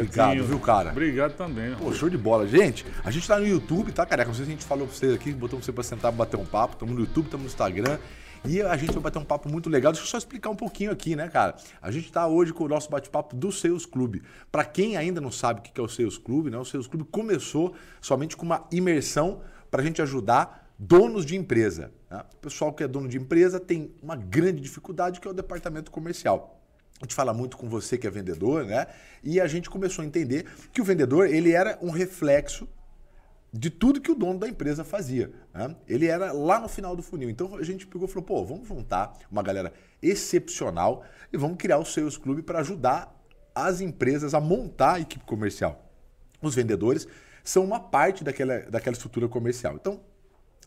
Obrigado, viu, cara? Obrigado também. Pô, show de bola. Gente, a gente tá no YouTube, tá, careca? Não sei se a gente falou pra vocês aqui, botou você pra sentar pra bater um papo. Estamos no YouTube, estamos no Instagram. E a gente vai bater um papo muito legal. Deixa eu só explicar um pouquinho aqui, né, cara? A gente está hoje com o nosso bate-papo do Sales Clube. Para quem ainda não sabe o que é o Sales Clube, né? O Sales Clube começou somente com uma imersão para a gente ajudar donos de empresa. Né? O pessoal que é dono de empresa tem uma grande dificuldade que é o departamento comercial. A gente fala muito com você que é vendedor, né? E a gente começou a entender que o vendedor ele era um reflexo de tudo que o dono da empresa fazia. Né? Ele era lá no final do funil. Então a gente pegou e falou: pô, vamos juntar uma galera excepcional e vamos criar o Sales Club para ajudar as empresas a montar a equipe comercial. Os vendedores são uma parte daquela, daquela estrutura comercial. Então,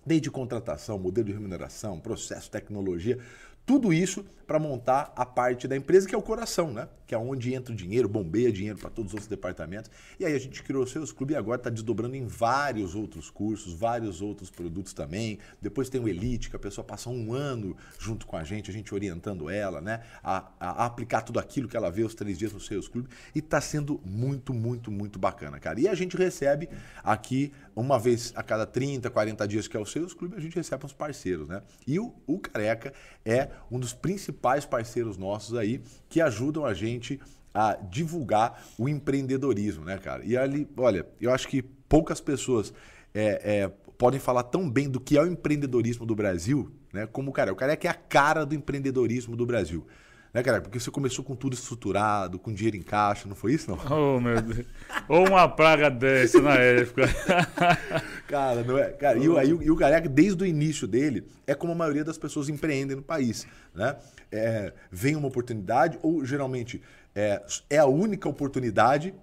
desde contratação, modelo de remuneração, processo, tecnologia, tudo isso para montar a parte da empresa que é o coração, né? Que é onde entra o dinheiro, bombeia dinheiro para todos os outros departamentos. E aí a gente criou o Seus Clube e agora está desdobrando em vários outros cursos, vários outros produtos também. Depois tem o Elite, que a pessoa passa um ano junto com a gente, a gente orientando ela, né? A, a, aplicar tudo aquilo que ela vê os três dias no Seus Clube. E está sendo muito, muito, muito bacana, cara. E a gente recebe aqui, uma vez a cada 30, 40 dias, que é o Seus Clube, a gente recebe uns parceiros, né? E o, o Careca é um dos principais parceiros nossos aí que ajudam a gente a divulgar o empreendedorismo, né, cara? E ali, olha, eu acho que poucas pessoas é, é, podem falar tão bem do que é o empreendedorismo do Brasil, né? Como o cara. O cara é que é a cara do empreendedorismo do Brasil. Né, cara? Porque você começou com tudo estruturado, com dinheiro em caixa, não foi isso, não? Oh, meu Deus. Ou uma praga dessa na época. cara, não é. Cara, e, o, e, o, desde o início dele, é como a maioria das pessoas empreendem no país. Né? É, vem uma oportunidade, ou geralmente é, é a única oportunidade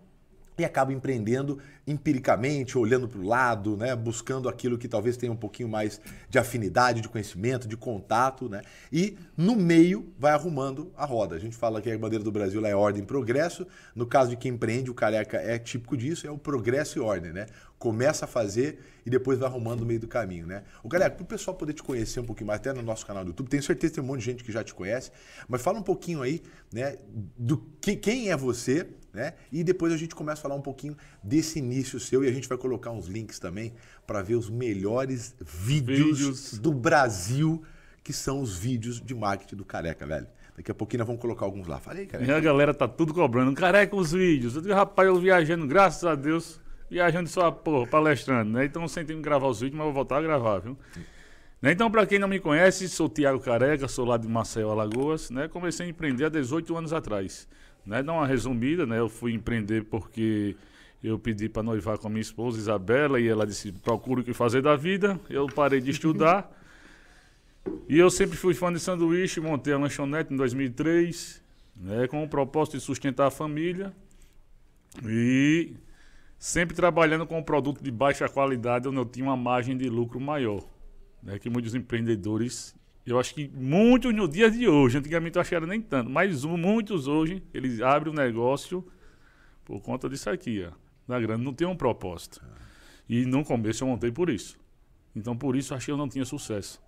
e acaba empreendendo empiricamente, olhando para o lado, né? buscando aquilo que talvez tenha um pouquinho mais de afinidade, de conhecimento, de contato, né? e no meio vai arrumando a roda. A gente fala que a bandeira do Brasil é ordem e progresso, no caso de quem empreende, o careca é típico disso, é o progresso e ordem. Né? Começa a fazer e depois vai arrumando no meio do caminho. Né? O careca, para o pessoal poder te conhecer um pouquinho mais, até no nosso canal do YouTube, tenho certeza que tem um monte de gente que já te conhece, mas fala um pouquinho aí né, do que, quem é você, né? E depois a gente começa a falar um pouquinho desse início seu e a gente vai colocar uns links também para ver os melhores vídeos, vídeos, do Brasil, que são os vídeos de marketing do Careca, velho. Daqui a pouquinho nós vamos colocar alguns lá. Falei, Careca. E a galera tá tudo cobrando. Careca os vídeos. Eu digo, rapaz, eu viajando, graças a Deus, viajando só, porra, palestrando, né? Então sem ter que gravar os vídeos, mas vou voltar a gravar, viu? Né? Então, para quem não me conhece, sou Tiago Careca, sou lá de Maceió, Alagoas, né? Comecei a empreender há 18 anos atrás. Né? Dar uma resumida, né? Eu fui empreender porque eu pedi para noivar com a minha esposa Isabela e ela disse: procura o que fazer da vida. Eu parei de estudar. e eu sempre fui fã de sanduíche, montei a lanchonete em 2003, né? com o propósito de sustentar a família. E sempre trabalhando com um produto de baixa qualidade, onde eu tinha uma margem de lucro maior. Né? Que muitos empreendedores eu acho que muitos no dia de hoje, antigamente eu era nem tanto, mas muitos hoje, eles abrem o negócio por conta disso aqui, ó. Da grana não tem um propósito. E no começo eu montei por isso. Então por isso achei que eu não tinha sucesso.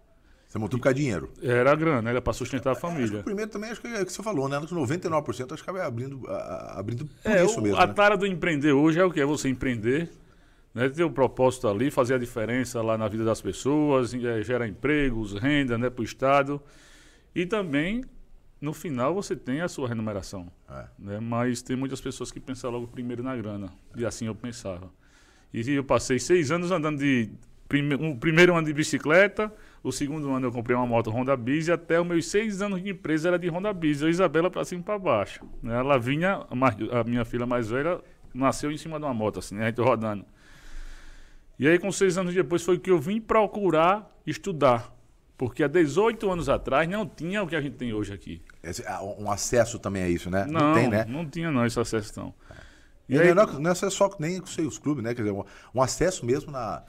Você montou por causa de dinheiro? Era grana, era para sustentar a família. o primeiro também, acho que é o que você falou, né? 99% acho que acaba abrindo, abrindo por é, isso mesmo. A né? tara do empreender hoje é o que? É você empreender, né, ter o um propósito ali, fazer a diferença lá na vida das pessoas, é, gerar empregos, renda né, para o Estado. E também, no final, você tem a sua remuneração. É. Né, mas tem muitas pessoas que pensam logo primeiro na grana. E assim eu pensava. E eu passei seis anos andando de. Prime, um, primeiro ano de bicicleta, o segundo ano eu comprei uma moto Honda Biz e até os meus seis anos de empresa era de Honda Biz. Eu e Isabela para cima e para baixo. Né, ela vinha, a minha filha mais velha, nasceu em cima de uma moto, assim, né, a gente rodando. E aí, com seis anos depois, foi que eu vim procurar estudar. Porque há 18 anos atrás não tinha o que a gente tem hoje aqui. Esse, ah, um acesso também a isso, né? Não, não tem, né? Não tinha não esse acesso não. E, e aí, não, não é só nem com os clubes, né? Quer dizer, um, um acesso mesmo na,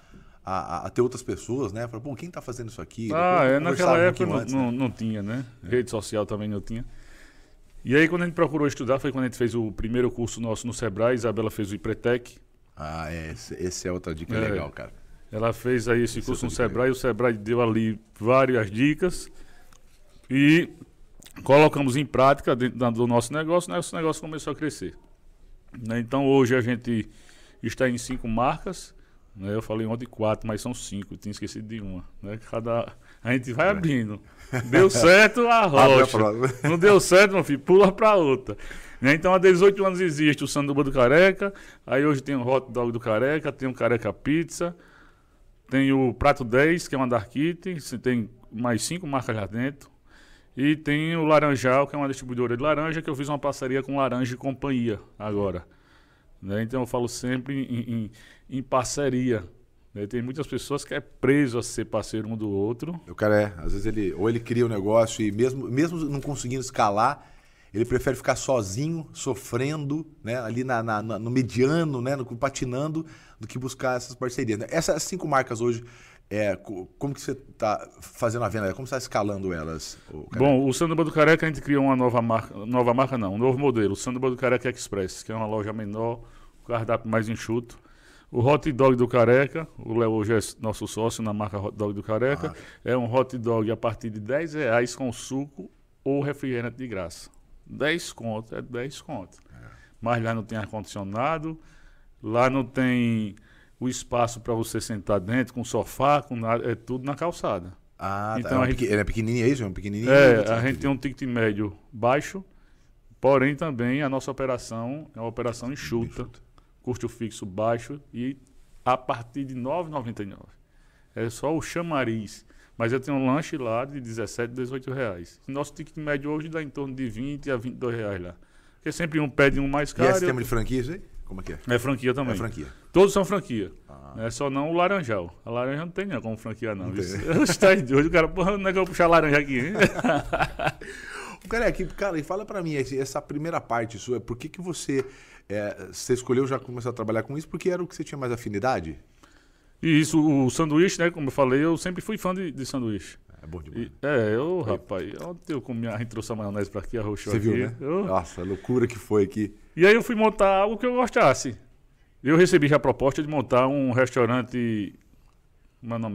a, a, ter outras pessoas, né? Falar, pô, quem está fazendo isso aqui? Ah, é, naquela época um não, antes, não, né? não, tinha, né? Rede social também não tinha. E aí, quando a gente procurou estudar, foi quando a gente fez o primeiro curso nosso no Sebrae, Isabela fez o IPRETEC, ah, é, esse, esse é outra dica é, legal, cara. Ela fez aí esse, esse curso é no Sebrae, legal. o Sebrae deu ali várias dicas e colocamos em prática dentro do nosso negócio, né? nosso negócio começou a crescer. Né? Então hoje a gente está em cinco marcas. Né? Eu falei ontem quatro, mas são cinco. Tinha esquecido de uma. Né? Cada... A gente vai abrindo. Deu certo, arrocha. Não deu certo, meu filho, pula para outra. Né? Então há 18 anos existe o Sanduba do Careca. Aí hoje tem o Hot Dog do Careca, tem o Careca Pizza. Tem o Prato 10, que é uma Dark Kitchen. Tem mais cinco marcas lá dentro. E tem o Laranjal, que é uma distribuidora de laranja, que eu fiz uma parceria com Laranja e Companhia agora. Né? Então eu falo sempre em, em, em parceria. Né? Tem muitas pessoas que é preso a ser parceiro um do outro. O cara é, às vezes ele ou ele cria o um negócio e mesmo, mesmo não conseguindo escalar, ele prefere ficar sozinho, sofrendo, né, ali na, na, no mediano, né, no, patinando, do que buscar essas parcerias. Né? Essas cinco marcas hoje, é, como que você está fazendo a venda? Como você está escalando elas? O Bom, o Sanduba do Careca a gente criou uma nova marca, nova marca não, um novo modelo, o Sanduba do Careca Express, que é uma loja menor, o cardápio mais enxuto. O hot dog do Careca, o Léo hoje é nosso sócio na marca hot dog do Careca, ah. é um hot dog a partir de 10 reais com suco ou refrigerante de graça. 10 conto, é 10 conto. É. Mas lá não tem ar-condicionado, lá não tem o espaço para você sentar dentro, com sofá, com nada, é tudo na calçada. Ah, tá. então tá. é, gente, ele é pequenininho, é isso? É um pequenininho? É, a gente tem um ticket médio baixo, porém também a nossa operação é uma operação enxuta, enxuta. custo fixo baixo e a partir de R$ 9,99. É só o chamariz. Mas eu tenho um lanche lá de 17, 18 reais. Nosso ticket médio hoje dá em torno de 20 a 22 reais lá. Porque sempre um pede um mais caro. E é sistema de franquia isso aí? Como é que é? É franquia também. É franquia. Todos são franquia. Ah. É só não o laranjal. A laranja não tem nem como franquia, não. não Está hoje o cara, porra, não é que eu vou puxar laranja aqui, hein? o cara é aqui, cara, e fala para mim, essa primeira parte sua, por que, que você, é, você escolheu já começar a trabalhar com isso? Porque era o que você tinha mais afinidade? E isso, o sanduíche, né? Como eu falei, eu sempre fui fã de, de sanduíche. É bom demais. E, é, eu, rapaz, ontem eu comi, a gente trouxe a maionese pra aqui, arrochou Você aqui. viu, né? Eu... Nossa, a loucura que foi aqui. E aí eu fui montar algo que eu gostasse. Eu recebi já a proposta de montar um restaurante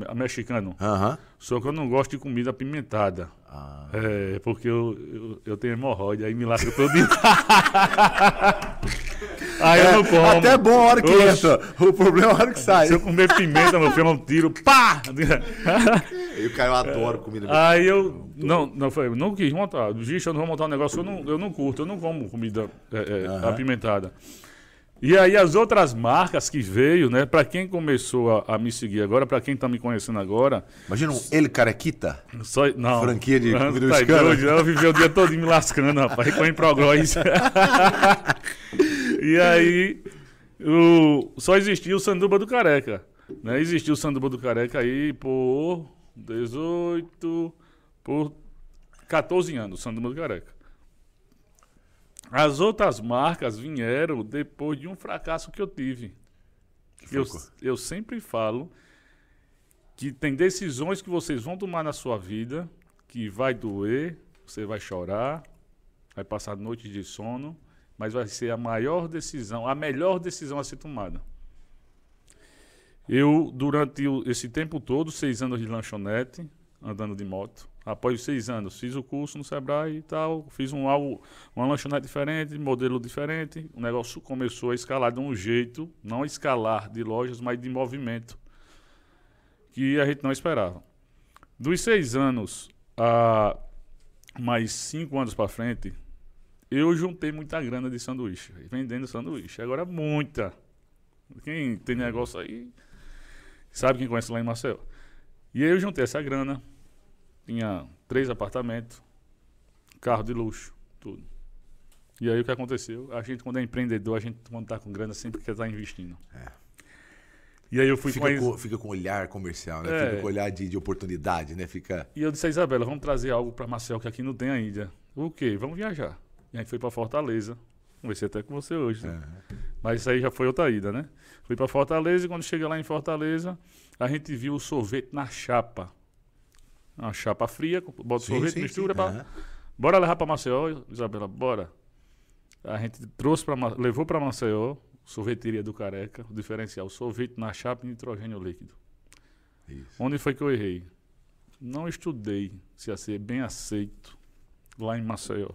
é mexicano. Uhum. Só que eu não gosto de comida apimentada. Ah. É, porque eu, eu, eu tenho hemorroide, aí me lasca todo dia. aí é, eu não como. Até é bom a hora que entra. O problema é a hora que sai. Se eu comer pimenta, meu filho, eu tiro. Pá! E o cara, eu adoro comida Aí eu. Não, não, foi, não quis montar. Gixa, eu não vou montar um negócio que eu não, eu não curto. Eu não como comida é, uhum. apimentada. E aí as outras marcas que veio, né? Para quem começou a, a, me seguir agora, para quem tá me conhecendo agora. Imagina um ele carequita. Só, não. Franquia de comida tá doido, Eu vivi o dia todo me lascando, rapaz, com Improgróis. e aí o, só existia o Sanduba do Careca. Né? Existiu o Sanduba do Careca aí por 18, por 14 anos, o Sanduba do Careca. As outras marcas vieram depois de um fracasso que eu tive. Eu, eu sempre falo que tem decisões que vocês vão tomar na sua vida que vai doer, você vai chorar, vai passar noites de sono, mas vai ser a maior decisão, a melhor decisão a ser tomada. Eu, durante esse tempo todo, seis anos de lanchonete, andando de moto, Após seis anos, fiz o curso no Sebrae e tal, fiz um algo, uma lanchonete diferente, modelo diferente. O negócio começou a escalar de um jeito, não escalar de lojas, mas de movimento, que a gente não esperava. Dos seis anos a mais cinco anos para frente, eu juntei muita grana de sanduíche, vendendo sanduíche. Agora, muita. Quem tem negócio aí, sabe quem conhece lá em Marcel. E aí eu juntei essa grana tinha três apartamentos, carro de luxo, tudo. E aí o que aconteceu? A gente, quando é empreendedor, a gente, quando está com grana, sempre quer estar tá investindo. É. E aí eu fui fica com, fica com olhar comercial, né? É. Fica com olhar de, de oportunidade, né? Fica... E eu disse a Isabela, vamos trazer algo para Marcel que aqui não tem ainda. O quê? Vamos viajar. E a gente foi para Fortaleza. Conversei até com você hoje. Né? Mas isso aí já foi outra ida, né? Fui para Fortaleza e quando chega lá em Fortaleza, a gente viu o sorvete na chapa uma chapa fria, bota sim, sorvete, sim, mistura. Sim. Pra... Bora levar para Maceió, Isabela, bora. A gente trouxe para levou para Maceió, sorveteria do Careca, o diferencial, sorvete na chapa e nitrogênio líquido. Isso. Onde foi que eu errei? Não estudei se ia ser bem aceito lá em Maceió.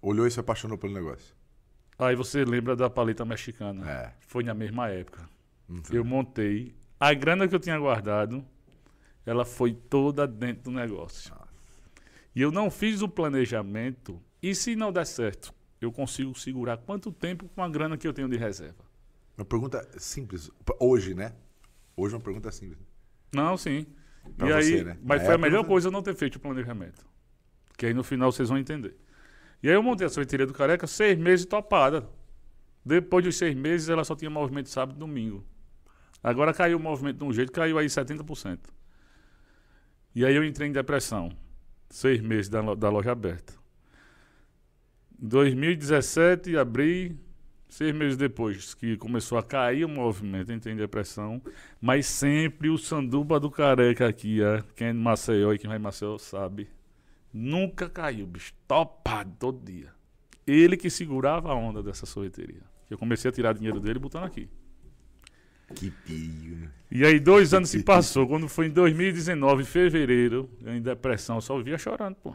Olhou e se apaixonou pelo negócio. Aí você lembra da paleta mexicana. É. Foi na mesma época. Uhum. Eu montei. A grana que eu tinha guardado, ela foi toda dentro do negócio. E eu não fiz o planejamento. E se não der certo, eu consigo segurar quanto tempo com a grana que eu tenho de reserva? Uma pergunta simples. Hoje, né? Hoje é uma pergunta simples. Não, sim. Pra e você, aí, né? Mas foi a melhor coisa eu não ter feito o planejamento. Que aí no final vocês vão entender. E aí eu montei a sorveteria do Careca seis meses topada. Depois dos seis meses ela só tinha movimento sábado e domingo. Agora caiu o movimento de um jeito, caiu aí 70%. E aí eu entrei em depressão. Seis meses da, da loja aberta. Em 2017, abri. Seis meses depois que começou a cair o movimento, entrei em depressão. Mas sempre o sanduba do careca aqui, ó, quem é de Maceió e quem vai em Maceió sabe. Nunca caiu, bicho. Topado todo dia. Ele que segurava a onda dessa sorveteria. Eu comecei a tirar dinheiro dele botando aqui. Que pio. né? E aí dois anos se passou. Quando foi em 2019, em fevereiro, eu em depressão, só vivia chorando, pô.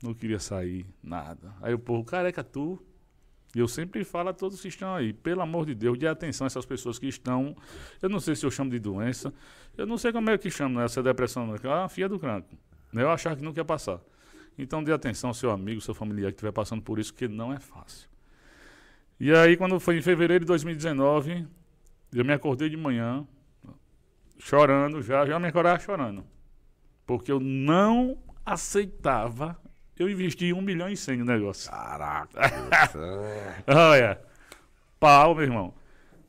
Não queria sair, nada. Aí o povo, careca, tu. E eu sempre falo a todos que estão aí, pelo amor de Deus, dê atenção a essas pessoas que estão. Eu não sei se eu chamo de doença. Eu não sei como é que chama né, essa depressão. não. É a filha do cranco. Eu achava que não quer passar. Então dê atenção ao seu amigo, seu familiar que estiver passando por isso, que não é fácil. E aí, quando foi em fevereiro de 2019, eu me acordei de manhã, chorando já, já me acordava chorando. Porque eu não aceitava. Eu investi um milhão e cem no negócio. Caraca. Olha, pau, meu irmão.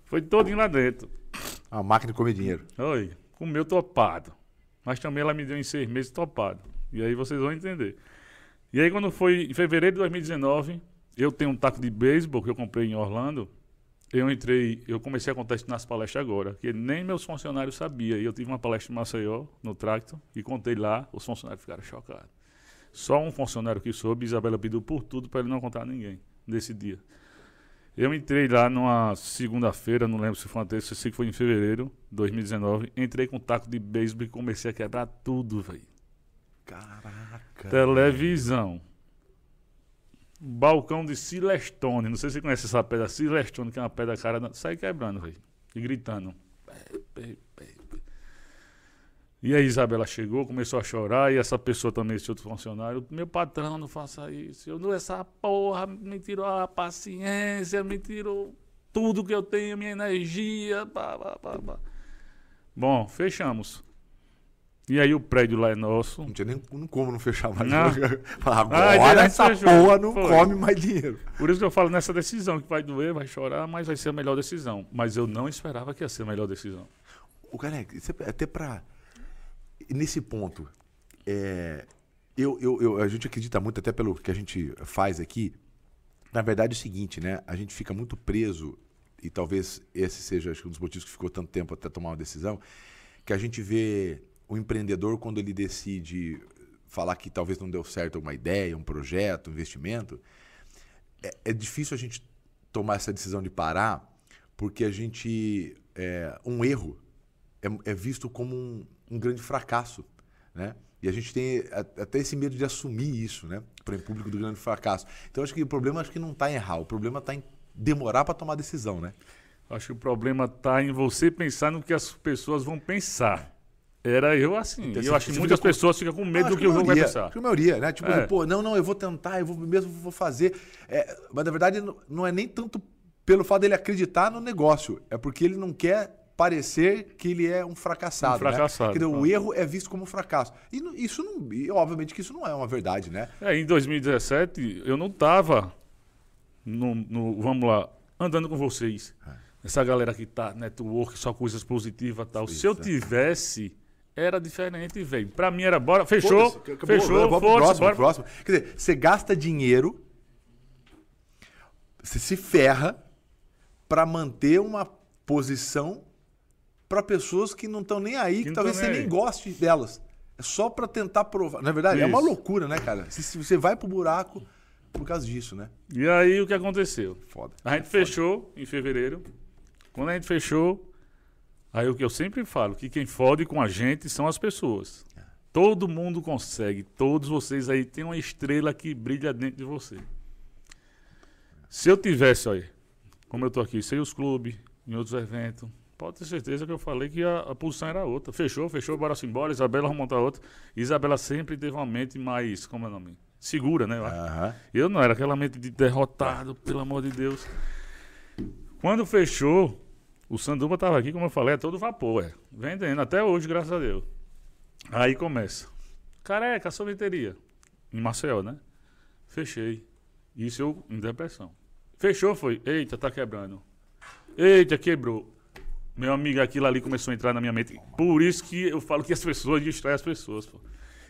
Foi todinho lá dentro. a máquina de comer dinheiro. Oi, comeu topado. Mas também ela me deu em seis meses topado. E aí vocês vão entender. E aí quando foi em fevereiro de 2019, eu tenho um taco de beisebol que eu comprei em Orlando. Eu entrei, eu comecei a contar isso nas palestras agora, que nem meus funcionários sabiam. E eu tive uma palestra em Maceió, no Tracto, e contei lá, os funcionários ficaram chocados. Só um funcionário que soube, Isabela pediu por tudo para ele não contar a ninguém nesse dia. Eu entrei lá numa segunda-feira, não lembro se foi uma terça, sei que foi em fevereiro de 2019. Entrei com um taco de beisebol e comecei a quebrar tudo, velho. Caraca. Televisão. Balcão de Silestone. Não sei se você conhece essa pedra Silestone, que é uma pedra cara. Sai quebrando, velho. E gritando. E aí Isabela chegou, começou a chorar, e essa pessoa também, esse outro funcionário, meu patrão, não faça isso. Eu não, essa porra me tirou a paciência, me tirou tudo que eu tenho, minha energia. Bom, fechamos. E aí o prédio lá é nosso. Não tinha nem não como não fechar mais. Não. Agora Ah, essa fechou. porra não Foi. come mais dinheiro. Por isso que eu falo nessa decisão, que vai doer, vai chorar, mas vai ser a melhor decisão. Mas eu não esperava que ia ser a melhor decisão. O cara, até pra. Nesse ponto, é, eu, eu, eu- a gente acredita muito, até pelo que a gente faz aqui. Na verdade, é o seguinte, né? A gente fica muito preso, e talvez esse seja acho um dos motivos que ficou tanto tempo até tomar uma decisão, que a gente vê o empreendedor quando ele decide falar que talvez não deu certo uma ideia, um projeto, um investimento. É, é difícil a gente tomar essa decisão de parar, porque a gente. é, um erro é, é visto como um, um grande fracasso, né? E a gente tem até esse medo de assumir isso, né? Para o público do grande fracasso. Então acho que o problema acho que não está em errar, o problema está em demorar para tomar decisão, né? Acho que o problema está em você pensar no que as pessoas vão pensar. Era eu assim. Então, eu acho que muitas pessoas ficam com medo do que o a jogo vai pensar. A maioria, né? Tipo, É. pô, não, não, eu vou tentar, eu vou mesmo vou fazer. É, mas na verdade não- é nem tanto pelo fato dele acreditar no negócio, é porque ele não quer parecer que ele é um fracassado. Um fracassado, Né? Quer dizer, o erro é visto como um fracasso. E isso não, e obviamente que isso não é uma verdade, né? É, em 2017, eu não estava no, no- vamos lá, andando com vocês. Essa galera que tá network, só coisas positivas e tal. Se eu Isso, é. tivesse, era diferente, velho. Pra mim era bora, fechou, Foda-se, acabou, fechou, vamos pro foda-se, próximo, bora. próximo. Quer dizer, você gasta dinheiro, você se ferra para manter uma posição para pessoas que não estão nem aí, que, não talvez você nem goste delas. É só para tentar provar. Na verdade, é uma Isso. loucura, né, cara? Se, se você vai pro buraco por causa disso, né? E aí o que aconteceu? Foda. A gente fechou em fevereiro. Quando a gente fechou, aí o que eu sempre falo, que quem fode com a gente são as pessoas. Todo mundo consegue. Todos vocês aí têm uma estrela que brilha dentro de você. Se eu tivesse, olha, como eu tô aqui, sem os clubes, em outros eventos, pode ter certeza que eu falei que a, a posição era outra. Fechou, fechou, bora se embora. Isabela vamos montar outra. Isabela sempre teve uma mente mais, como é o nome? Segura, né? Eu, acho. Aham. eu não era aquela mente de derrotado, pelo amor de Deus. Quando fechou, o Sanduba tava aqui, como eu falei, é todo vapor, é. Vendendo, até hoje, graças a Deus. Aí começa. Careca, sorveteria. Em Maceió, né? Fechei. Isso eu em depressão. Fechou, foi. Eita, tá quebrando. Eita, quebrou. Meu amigo, aquilo ali começou a entrar na minha mente. Por isso que eu falo que as pessoas distraem as pessoas. Pô.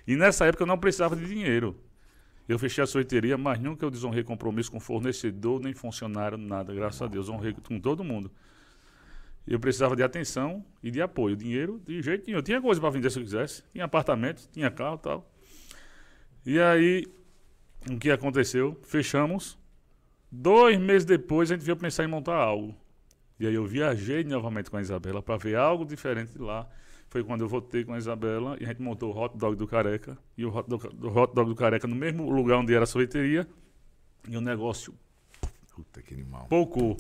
E nessa época eu não precisava de dinheiro. Eu fechei a sorveteria, mas nunca eu desonrei compromisso com fornecedor, nem funcionário, nada. Graças a Deus, honrei com todo mundo. Eu precisava de atenção e de apoio. Dinheiro, de jeito nenhum. Eu tinha coisa para vender se eu quisesse. Tinha apartamento, tinha carro e tal. E aí, o que aconteceu? Fechamos. Dois meses depois, a gente veio pensar em montar algo. E aí eu viajei novamente com a Isabela para ver algo diferente de lá. Foi quando eu voltei com a Isabela e a gente montou o hot dog do Careca. E o hot dog do, hot dog do Careca no mesmo lugar onde era a sorveteria. E o negócio Puta que animal. pocou.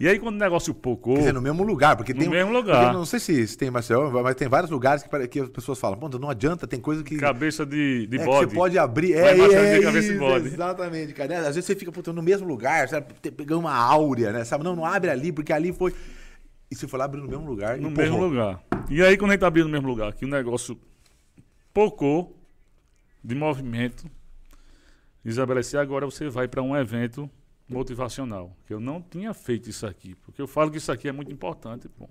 E aí quando o negócio pocou... Quer dizer, no mesmo lugar, porque No tem. mesmo porque lugar. não sei se, se tem em Maceió, mas tem vários lugares que, que as pessoas falam, pô, não adianta, tem coisa que. Cabeça de, de é, que bode. você pode abrir. É, é, tem cabeça de isso, bode. Exatamente, cara. Às vezes você fica no mesmo lugar, sabe? Pegando uma áurea, né? Sabe? Não, não abre ali, porque ali foi. E você foi lá abrir no mesmo lugar. No mesmo lugar. E aí, quando a gente abriu no mesmo lugar, que o negócio pocou de movimento, Isabela disse, agora você vai para um evento motivacional. Que eu não tinha feito isso aqui. Porque eu falo que isso aqui é muito importante. Pô.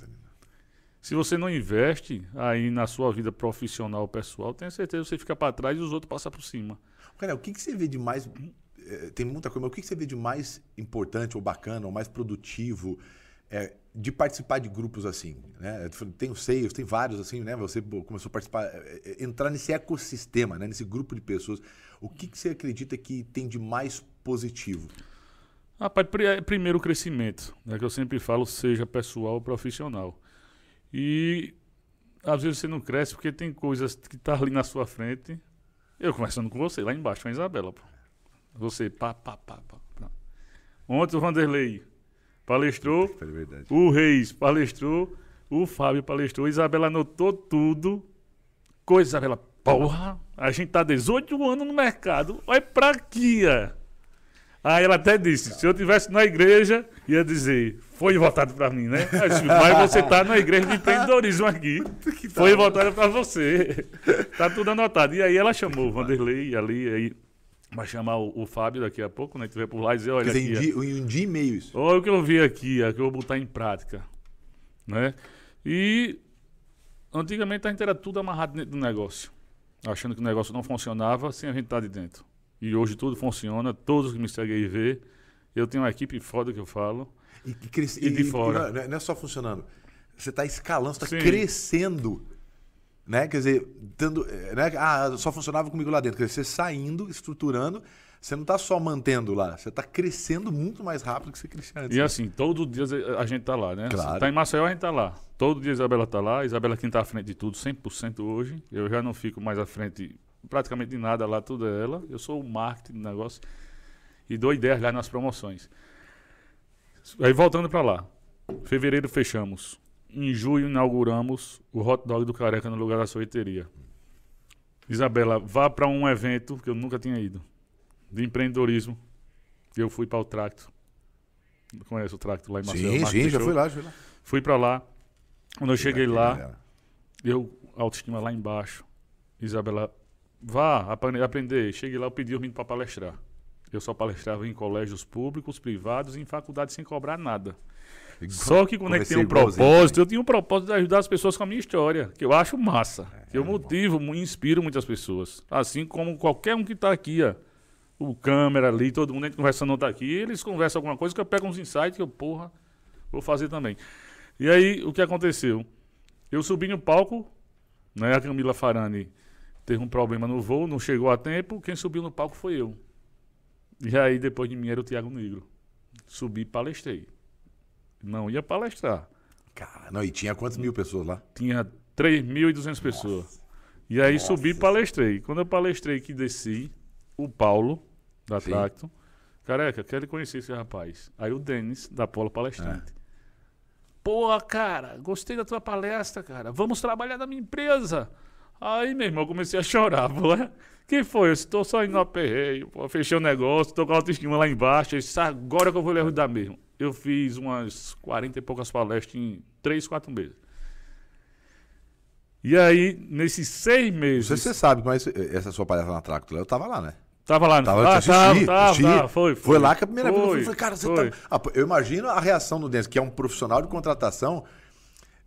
Se você não investe aí na sua vida profissional, pessoal, tenho certeza que você fica para trás e os outros passam por cima. Cara, o que, que você vê de mais. eh, Tem muita coisa, mas o que, que você vê de mais importante ou bacana ou mais produtivo eh, de participar de grupos assim? Né? Tem os seios, tem vários assim, né? Você começou a participar, eh, entrar nesse ecossistema, né? nesse grupo de pessoas. O que, que você acredita que tem de mais positivo? Rapaz, é primeiro o crescimento, né, que eu sempre falo, seja pessoal ou profissional. E às vezes você não cresce porque tem coisas que tá ali na sua frente. Eu conversando com você, lá embaixo, com a Isabela. Pô. Você, pá, pá, pá, pá. Ontem o Vanderlei palestrou, É o Reis palestrou, o Fábio palestrou, a Isabela anotou tudo. Coisa, Isabela, porra, a gente tá 18 anos no mercado, olha pra aqui, ó. Aí ela até disse, se eu tivesse na igreja, ia dizer, foi votado pra mim, né? Disse, Mas você tá na igreja de empreendedorismo aqui. Foi votado pra você. Tá tudo anotado. E aí ela chamou o Vanderlei ali, aí vai chamar o, o Fábio daqui a pouco, né? Que vai por lá e dizer, olha Quer dizer, aqui. em ó. dia, um dia e meio isso. Olha o que eu vi aqui, ó, que eu vou botar em prática. Né? E antigamente a gente era tudo amarrado dentro do negócio. Achando que o negócio não funcionava sem a gente estar de dentro. E hoje tudo funciona, todos que me seguem aí vê. Eu tenho uma equipe foda que eu falo. E, e, E de fora. não é- não é só funcionando. Você está escalando, você está crescendo. Né? Quer dizer, dando, eh, né? ah, só funcionava comigo lá dentro. Quer dizer, você saindo, estruturando, você não está só mantendo lá, você está crescendo muito mais rápido que você crescia antes. E né? assim, todo dia a gente tá lá, né? Claro. Se tá em Maceió, a gente tá lá. Todo dia a Isabela tá lá. A Isabela é quem tá à frente de tudo, 100% hoje. Eu já não fico mais à frente praticamente de nada lá, tudo é ela. Eu sou o marketing do negócio e dou ideias lá nas promoções. Aí voltando para lá. Fevereiro fechamos. Em julho inauguramos o hot dog do Careca no lugar da sorveteria. Isabela, vá para um evento que eu nunca tinha ido, de empreendedorismo. Eu fui para o Tracto. Conhece o Tracto lá em Maceió? Sim, sim, já fui lá, já fui lá. Fui para lá. Quando eu cheguei lá, eu, autoestima lá embaixo. Isabela, vá apre- aprender. Cheguei lá, eu pedi o menino para palestrar. Eu só palestrava em colégios públicos, privados e em faculdades sem cobrar nada. Só que quando a gente tem um propósito, eu tinha um propósito de ajudar as pessoas com a minha história, que eu acho massa. que eu é motivo, inspiro muitas pessoas. Assim como qualquer um que está aqui, ó. O câmera ali, todo mundo conversando tá aqui, eles conversam alguma coisa que eu pego uns insights que eu, porra, vou fazer também. E aí, o que aconteceu? Eu subi no palco, né? A Camila Farani teve um problema no voo, não chegou a tempo. Quem subiu no palco foi eu. E aí, depois de mim, era o Tiago Negro. Subi e palestrei. Não ia palestrar. Cara, não, e tinha quantas mil pessoas lá? Tinha 3.200 pessoas. E aí subi e palestrei. Quando eu palestrei que desci, o Paulo, da Sim. Tracto, Careca, quero conhecer esse rapaz. Aí o Denis, da Polo Palestrante. Pô, cara, gostei da tua palestra, cara. Vamos trabalhar na minha empresa. Aí, meu irmão, eu comecei a chorar, pô. Que foi? Eu estou só indo no aperreio, pô. Fechei o negócio, tô com a autoestima lá embaixo. Eu disse, agora que eu vou lhe ajudar mesmo. Eu fiz umas 40 e poucas palestras em 3, 4 meses. E aí, nesses seis Não meses. sei se você sabe, mas essa sua palestra na Trácula, eu tava lá, né? Tava lá, Tava, ah, assisti, tava, tava, assisti. tava, foi, foi. Foi lá que a primeira vez eu Foi, falei, cara, você foi. tá. Ah, eu imagino a reação do Denis, que é um profissional de contratação,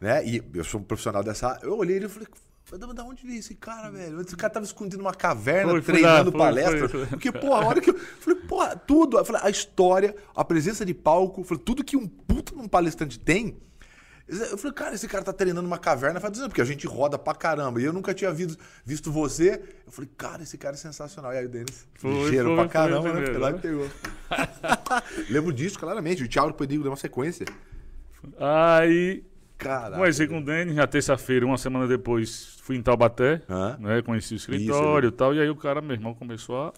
né? E eu sou um profissional dessa. Eu olhei ele e falei. "Mas Da onde veio esse cara, velho? Esse cara tava escondido numa caverna, Foi, treinando lá, foi, palestra. foi. Porque, porra, a hora que eu. Falei, porra, tudo. Eu falei, a história, a presença de palco, falei, tudo que um puta num palestrante tem. Eu falei, cara, esse cara tá treinando uma caverna faz anos, porque a gente roda pra caramba. E eu nunca tinha visto, visto você. Eu falei, cara, esse cara é sensacional. E aí o Denis, ligeiro foi, pra foi caramba, né? Foi lá né? e pegou. Lembro disso, claramente. O Thiago depois deu uma sequência. Aí, Caraca. conversei com o Denis, na terça-feira, uma semana depois, fui em Taubaté, Hã? né? Conheci o escritório e tal. E aí o cara, meu irmão, começou a,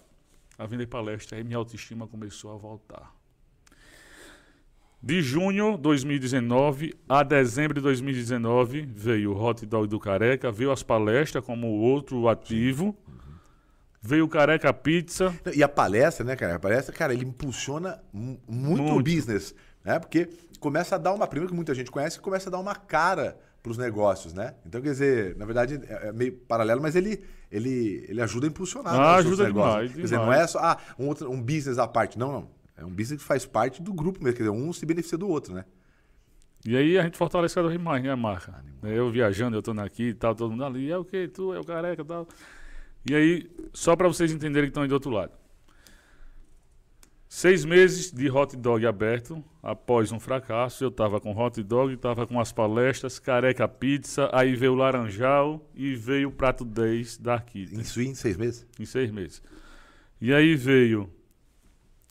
a vender palestra. Aí minha autoestima começou a voltar. De junho de 2019 a dezembro de 2019 veio o Hot Dog do Careca, veio as palestras como outro ativo, veio o Careca Pizza, E a palestra, né, cara? A palestra, cara, ele impulsiona mu- muito, o Muito. business, né? Porque começa a dar uma. Primeiro que muita gente conhece, começa a dar uma cara pros negócios, né? Então, quer dizer, na verdade é é meio paralelo, mas ele, ele, ele ajuda a impulsionar Ah, os ajuda negócios. demais, Quer dizer, não demais. é só ah, um, outro, um business à parte. Não, não. É um business que faz parte do grupo mesmo. Quer dizer, um se beneficia do outro, né? E aí a gente fortalece cada vez mais, né, a marca. Eu viajando, eu tô aqui e tal, todo mundo ali, é o que? Tu é o careca e tal. E aí, só para vocês entenderem que estão aí do outro lado. Seis meses de hot dog aberto, após um fracasso, eu tava com hot dog, tava com as palestras, careca pizza, aí veio o laranjal e veio o prato 10 da Arquita, Isso em seis meses. em seis meses. E aí veio,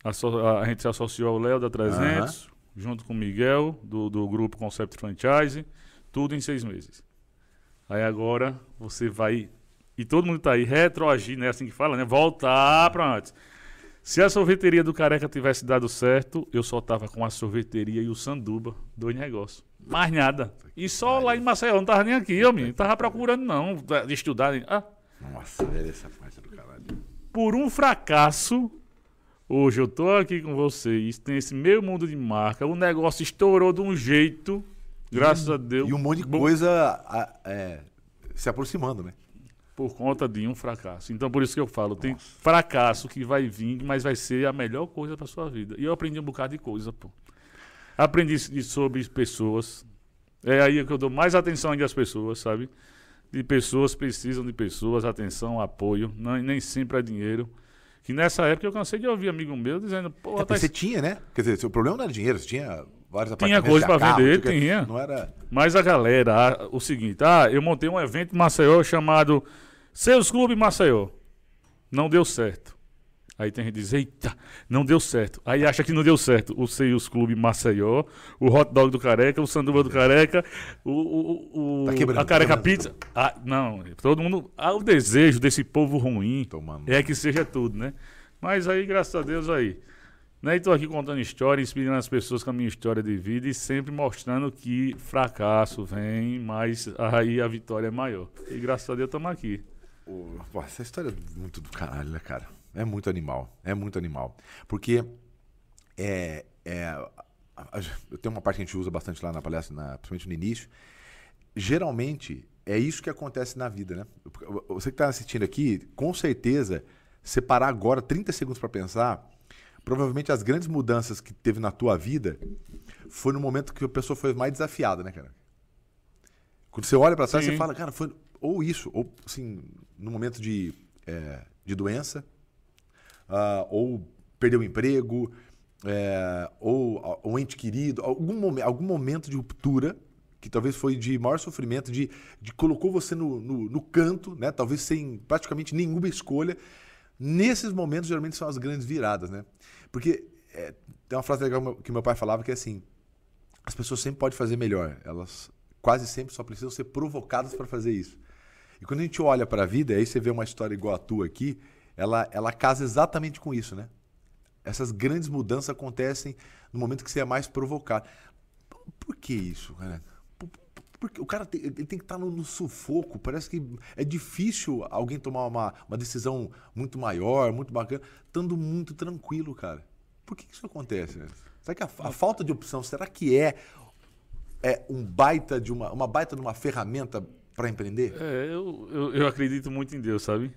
a, a- gente se associou ao Léo da 300, junto com o Miguel, do, do grupo Concept Franchise, tudo em seis meses. Aí agora você vai, e todo mundo tá aí, retroagir, né? Assim que fala, né? Voltar pra antes. Se a sorveteria do Careca tivesse dado certo, eu só tava com a sorveteria e o Sanduba, dois negócios. Mais nada. E só lá em Maceió, não tava nem aqui, eu, menino. Tava procurando, não, de estudar. Ah, Nossa, velho, essa parte do caralho. por um fracasso, hoje eu tô aqui com vocês, tem esse meu mundo de marca, o negócio estourou de um jeito, graças a Deus, E um monte de coisa a- é, se aproximando, né? Por conta de um fracasso. Então por isso que eu falo, tem fracasso que vai vir, mas vai ser a melhor coisa pra sua vida. E eu aprendi um bocado de coisa, pô. Aprendi sobre pessoas. É aí que eu dou mais atenção ainda às pessoas, sabe? De pessoas precisam de pessoas, atenção, apoio, não, nem sempre é dinheiro. Que nessa época eu cansei de ouvir amigo meu dizendo, pô, É, tá você tinha, né? Quer dizer, seu problema não era dinheiro, você tinha vários Tinha coisa pra carro, vender, o tinha. Não era. Mas a galera, o seguinte, ah, eu montei um evento em Maceió chamado Seus Clube Maceió. Não deu certo. Aí tem gente que diz, eita, não deu certo. Aí acha que não deu certo. O Seus Clube Maceió, o Hot Dog do Careca, o Sanduba do Careca, o, o, o- Tá quebrando, a Careca tá Pizza. Ah, não, todo mundo. Ah, o desejo desse povo ruim Tomando. é que seja tudo, né? Mas aí, graças a Deus, aí. Né? E tô aqui contando história, inspirando as pessoas com a minha história de vida e sempre mostrando que fracasso vem, mas aí a vitória é maior. E graças a Deus estamos aqui. Ô, pô, essa história é muito do caralho, né, cara? É muito animal. É muito animal. Porque é. é a- a- eu tenho uma parte que a gente usa bastante lá na palestra, na- principalmente no início. Geralmente, é isso que acontece na vida, né? Você que está assistindo aqui, com certeza, separar agora 30 segundos para pensar, provavelmente as grandes mudanças que teve na tua vida foi no momento que a pessoa foi mais desafiada, né, cara? Quando você olha para trás, Sim. você fala, cara, foi ou isso, ou assim, no momento de, é, de doença, ah, ou perdeu o emprego, é, ou um ente querido, algum, algum momento de ruptura que talvez foi de maior sofrimento, de, de colocou você no, no, no canto, né? Talvez sem praticamente nenhuma escolha. Nesses momentos, geralmente, são as grandes viradas, né? Porque é, tem uma frase legal que meu pai falava que é assim, as pessoas sempre podem fazer melhor, elas quase sempre só precisam ser provocadas para fazer isso. E quando a gente olha para a vida, aí você vê uma história igual a tua aqui, ela, ela casa exatamente com isso, né? essas grandes mudanças acontecem no momento que você é mais provocado. Por que isso, cara? Porque o cara tem, ele tem que estar no, no, sufoco. Parece que é difícil alguém tomar uma, uma decisão muito maior, muito bacana, estando muito tranquilo, cara. Por que isso acontece? Né? Será que a, a, falta de opção, será que é, é um baita de uma, uma baita de uma ferramenta para empreender? É, eu, eu, eu, acredito muito em Deus, sabe?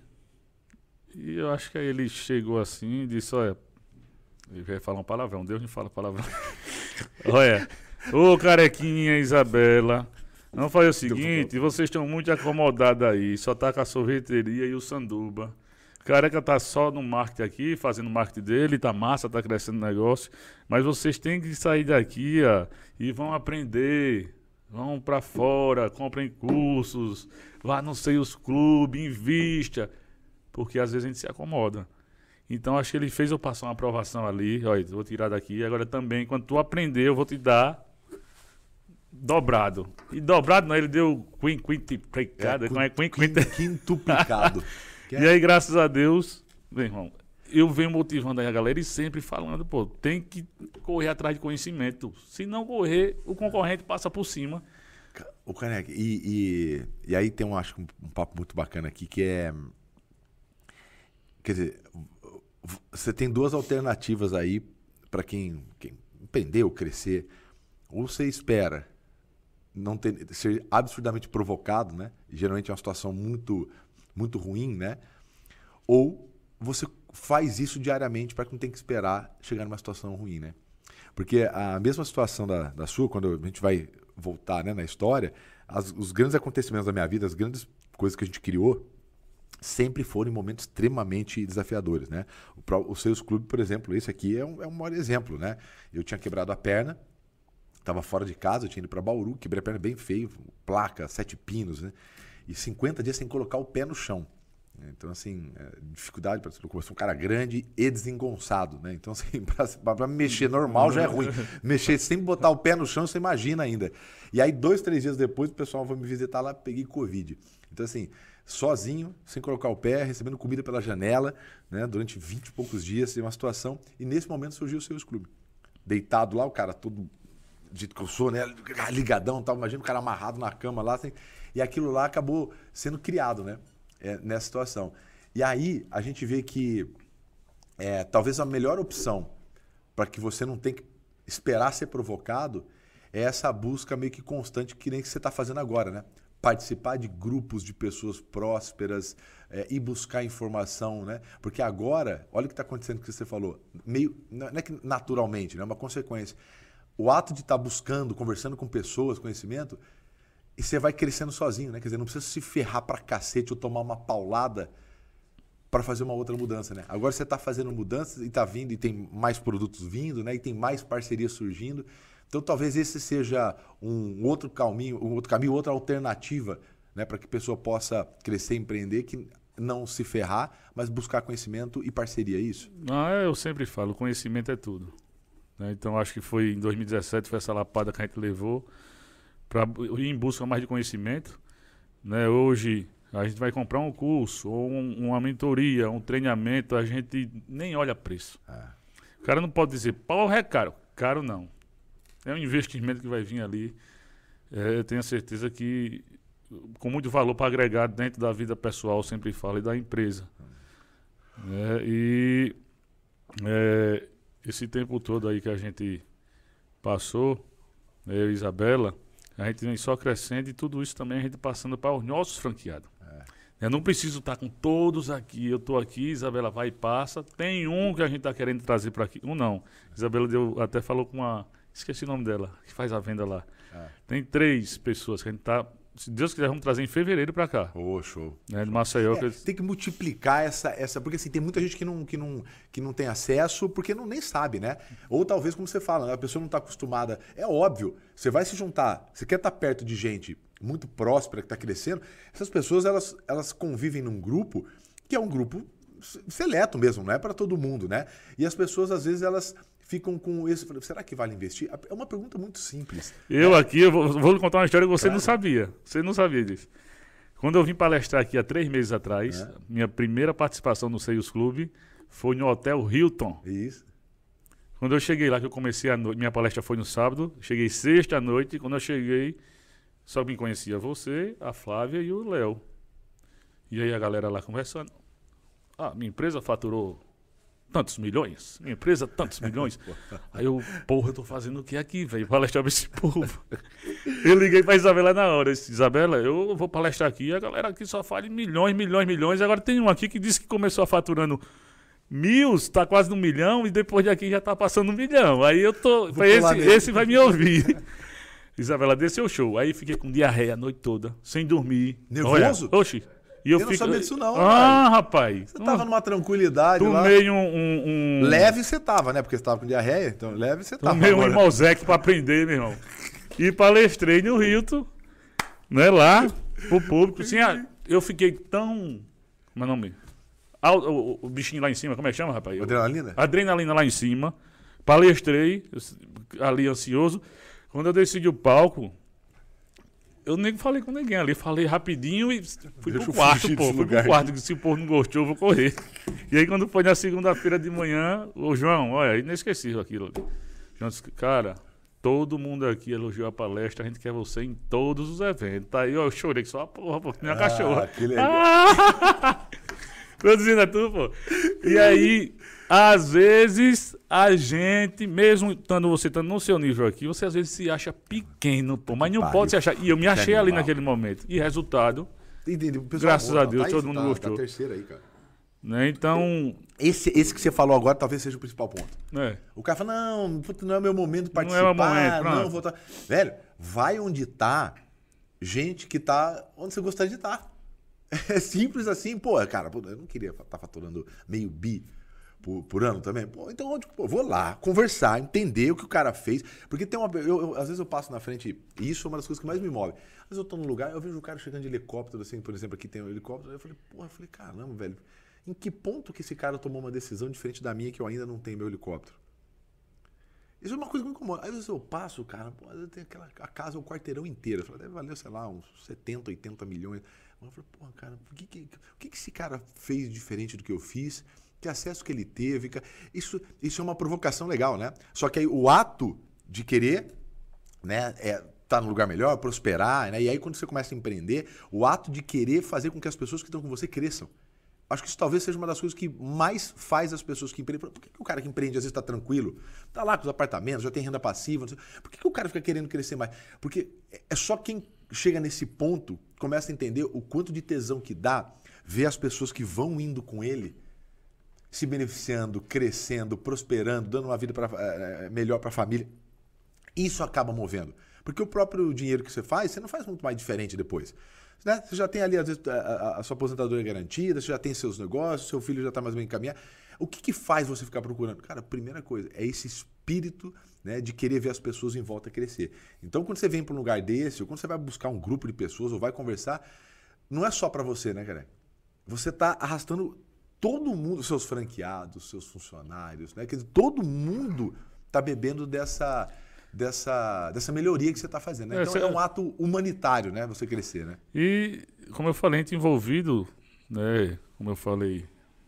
E eu acho que aí ele chegou assim e disse, olha, ele vai falar um palavrão, Deus não fala palavrão. olha, ô carequinha Isabela, Vamos fazer o seguinte, vocês estão muito acomodados aí, só tá com a sorveteria e o sanduba. Careca tá só no marketing aqui, fazendo marketing dele, tá massa, tá crescendo o negócio. Mas vocês têm que sair daqui, ó, e vão aprender. Vão para fora, comprem cursos, vá não sei os clubes, invista. Porque às vezes a gente se acomoda. Então acho que ele fez eu passar uma aprovação ali, olha, vou tirar daqui. Agora também, quando tu aprender, eu vou te dar dobrado. E dobrado não, ele deu quintuplicado. É, é, quintuplicado. e aí, graças a Deus, meu irmão, eu venho motivando a galera e sempre falando, pô, tem que correr atrás de conhecimento. Se não correr, o concorrente passa por cima. O Caneca, e, e, e, aí tem um, acho, um, um papo muito bacana aqui que é. Quer dizer, você tem duas alternativas aí para quem, quem empreendeu, crescer. Ou você espera não ter, ser absurdamente provocado, né? Geralmente é uma situação muito, muito ruim, né? Ou você faz isso diariamente para que não tenha que esperar chegar numa situação ruim, né? Porque a mesma situação da, da sua, quando a gente vai voltar né, na história, as, os grandes acontecimentos da minha vida, as grandes coisas que a gente criou, sempre foram em momentos extremamente desafiadores, né? O, o Seus Clube, por exemplo, esse aqui é um, é um maior exemplo, né? Eu tinha quebrado a perna, Tava fora de casa, eu tinha ido para Bauru, quebrei a perna bem feio, placa, sete pinos, né? E 50 dias sem colocar o pé no chão. Então, assim, é, dificuldade para Eu sou um cara grande e desengonçado, né? Então, assim, para mexer normal já é ruim. Mexer sem botar o pé no chão, você imagina ainda. E aí, dois, três dias depois, o pessoal foi me visitar lá, peguei Covid. Então, assim, sozinho, sem colocar o pé, recebendo comida pela janela, né? Durante 20 e poucos dias, uma situação. E nesse momento surgiu o Seus Clube. Deitado lá, o cara todo dito que eu sou, né? Ligadão tal. Imagina o cara amarrado na cama lá. Assim, e aquilo lá acabou sendo criado, né? É, nessa situação. E aí a gente vê que é, talvez a melhor opção para que você não tenha que esperar ser provocado é essa busca meio que constante que nem que você está fazendo agora, né? Participar de grupos de pessoas prósperas é, e buscar informação, né? Porque agora, olha o que está acontecendo que você falou, meio não é que naturalmente, né? É uma consequência o ato de estar tá buscando, conversando com pessoas, conhecimento, e você vai crescendo sozinho, né? Quer dizer, não precisa se ferrar pra cacete ou tomar uma paulada para fazer uma outra mudança, né? Agora você está fazendo mudanças e está vindo e tem mais produtos vindo, né? E tem mais parcerias surgindo. Então talvez esse seja um outro caminho, um outro caminho, outra alternativa, né, para que a pessoa possa crescer, empreender, que não se ferrar, mas buscar conhecimento e parceria, é isso? Ah, eu sempre falo, conhecimento é tudo. Né? Então acho que foi em 2017 foi essa lapada que a gente levou para ir em busca mais de conhecimento. Né? Hoje a gente vai comprar um curso ou um, uma mentoria, um treinamento, a gente nem olha preço. É. O cara não pode dizer, pau é caro. Caro não. É um investimento que vai vir ali. É, eu tenho certeza que com muito valor para agregar dentro da vida pessoal, sempre falo, e da empresa. É, e é, esse tempo todo aí que a gente passou, eu e Isabela, a gente vem só crescendo e tudo isso também a gente passando para os nossos franqueados. É. Eu não preciso estar com todos aqui. Eu estou aqui, Isabela vai e passa. Tem um que a gente está querendo trazer para aqui. Um não. Isabela deu, até falou com uma. Esqueci o nome dela, que faz a venda lá. É. Tem três pessoas que a gente está se Deus quiser, vamos trazer em fevereiro para cá. Oh, show. Né, de Maceió. É, Tem que multiplicar essa, essa. Porque assim, tem muita gente que não, que não, que não tem acesso porque não nem sabe, né? Ou talvez, como você fala, a pessoa não está acostumada. É óbvio, você vai se juntar, você quer estar tá perto de gente muito próspera, que está crescendo. Essas pessoas, elas, elas convivem num grupo que é um grupo seleto mesmo, não é para todo mundo, né? E as pessoas, às vezes, elas ficam com esse. Será que vale investir? É uma pergunta muito simples. Eu né? aqui, eu vou, vou contar uma história que você claro. não sabia. Você não sabia disso. Quando eu vim palestrar aqui há três meses atrás, é. minha primeira participação no Seios Clube foi no Hotel Hilton. Isso. Quando eu cheguei lá, que eu comecei a noite, minha palestra foi no sábado, cheguei sexta à noite, quando eu cheguei, só me conhecia você, a Flávia e o Léo. E aí a galera lá conversando. Ah, minha empresa faturou tantos milhões, minha empresa tantos milhões. Aí eu, porra, eu tô fazendo o que aqui, velho? Palestrar pra esse povo. Eu liguei pra Isabela na hora. Disse, Isabela, eu vou palestrar aqui, a galera aqui só fala em milhões, milhões, milhões. Agora tem um aqui que disse que começou a faturando mil, está quase no milhão, e depois de aqui já está passando um milhão. Aí eu tô. Falei, esse, esse vai me ouvir. Isabela desceu o show. Aí fiquei com diarreia a noite toda, sem dormir. Nervoso? Olha, oxi. E eu, Eu não fico... sabia disso não, Ah, cara. rapaz. Você tava numa tranquilidade lá. Tomei um, um, um... Leve você tava, né? Porque você tava com diarreia, então leve você tava. Tomei um Agora- Imosec pra aprender, meu irmão. E palestrei no Rilton, né, lá, pro público. Assim, eu fiquei tão. Como é o nome? O, o- o bichinho lá em cima, como é que chama, rapaz? Adrenalina? Adrenalina lá em cima. Palestrei, eu ali ansioso. Quando eu desci do palco, eu nem falei com ninguém ali. Falei rapidinho e fui Deixa pro quarto, pô. Fui pro quarto. Se o povo não gostou, eu vou correr. E aí, quando foi na segunda-feira de manhã, ô João, olha, inesquecível aquilo ali. João disse, cara, todo mundo aqui elogiou a palestra, a gente quer você em todos os eventos. Aí, ó, eu chorei que só a porra, pô, minha cachorra. que legal. Ah! Tô dizendo a tu, pô. E aí, às vezes, a gente, mesmo estando você estando no seu nível aqui, você às vezes se acha pequeno, pô. Mas não Pariu. pode se achar. E eu me achei ali naquele momento. E resultado, Entendi. Graças gosta. a Deus, Tá todo isso, mundo tá- gostou. Tá terceira aí, cara. né? Então, Esse, esse que você falou agora talvez seja o principal ponto. né? O cara fala, não, não é meu momento de Não é participar. o momento, não, pronto. vou tá... Velho, vai onde tá gente que tá onde você gostaria de estar. É simples assim, pô, cara, eu não queria estar faturando meio bi por, por ano também. Pô, então onde, pô, vou lá, conversar, entender o que o cara fez. Porque tem uma. Eu, eu- às vezes eu passo na frente, e isso é uma das coisas que mais me move. Às vezes eu tô num lugar, eu vejo o cara chegando de helicóptero, assim, por exemplo, aqui tem um helicóptero, eu falei, porra, eu falei, caramba, velho, em que ponto que esse cara tomou uma decisão diferente da minha que eu ainda não tenho meu helicóptero? Isso é uma coisa que me incomoda. Às vezes eu passo, cara, pô, às tem aquela a casa, o quarteirão inteiro. Eu falo, deve valer, sei lá, uns 70, 80 milhões. Eu falei, porra, cara, por que, que, o que, que esse cara fez diferente do que eu fiz? Que acesso que ele teve? Isso, isso é uma provocação legal, né? Só que aí o ato de querer, né, é estar no lugar melhor, prosperar, né? E aí quando você começa a empreender, o ato de querer fazer com que as pessoas que estão com você cresçam. Acho que isso talvez seja uma das coisas que mais faz as pessoas que empreendem. Por que, que o cara que empreende às vezes está tranquilo? Está lá com os apartamentos, já tem renda passiva. Por que, que o cara fica querendo crescer mais? Porque é- é só quem chega nesse ponto começa a entender o quanto de tesão que dá ver as pessoas que vão indo com ele se beneficiando, crescendo, prosperando, dando uma vida pra, eh, melhor para a família. Isso acaba movendo. Porque o próprio dinheiro que você faz, você não faz muito mais diferente depois. Né? Você já tem ali, às vezes, a, a- a sua aposentadoria garantida, você já tem seus negócios, seu filho já está mais bem encaminhado. O que, que faz você ficar procurando? Cara, a primeira coisa é esse espírito né, de querer ver as pessoas em volta crescer. Então, quando você vem para um lugar desse, ou quando você vai buscar um grupo de pessoas, ou vai conversar, não é só para você, né, cara? Você está arrastando todo mundo, seus franqueados, seus funcionários, né? Quer dizer, todo mundo está bebendo dessa, dessa, dessa melhoria que você está fazendo. Né? É, Então cê- é um ato humanitário, né? Você crescer, né? E, como eu falei, a gente envolvido, né? Como eu falei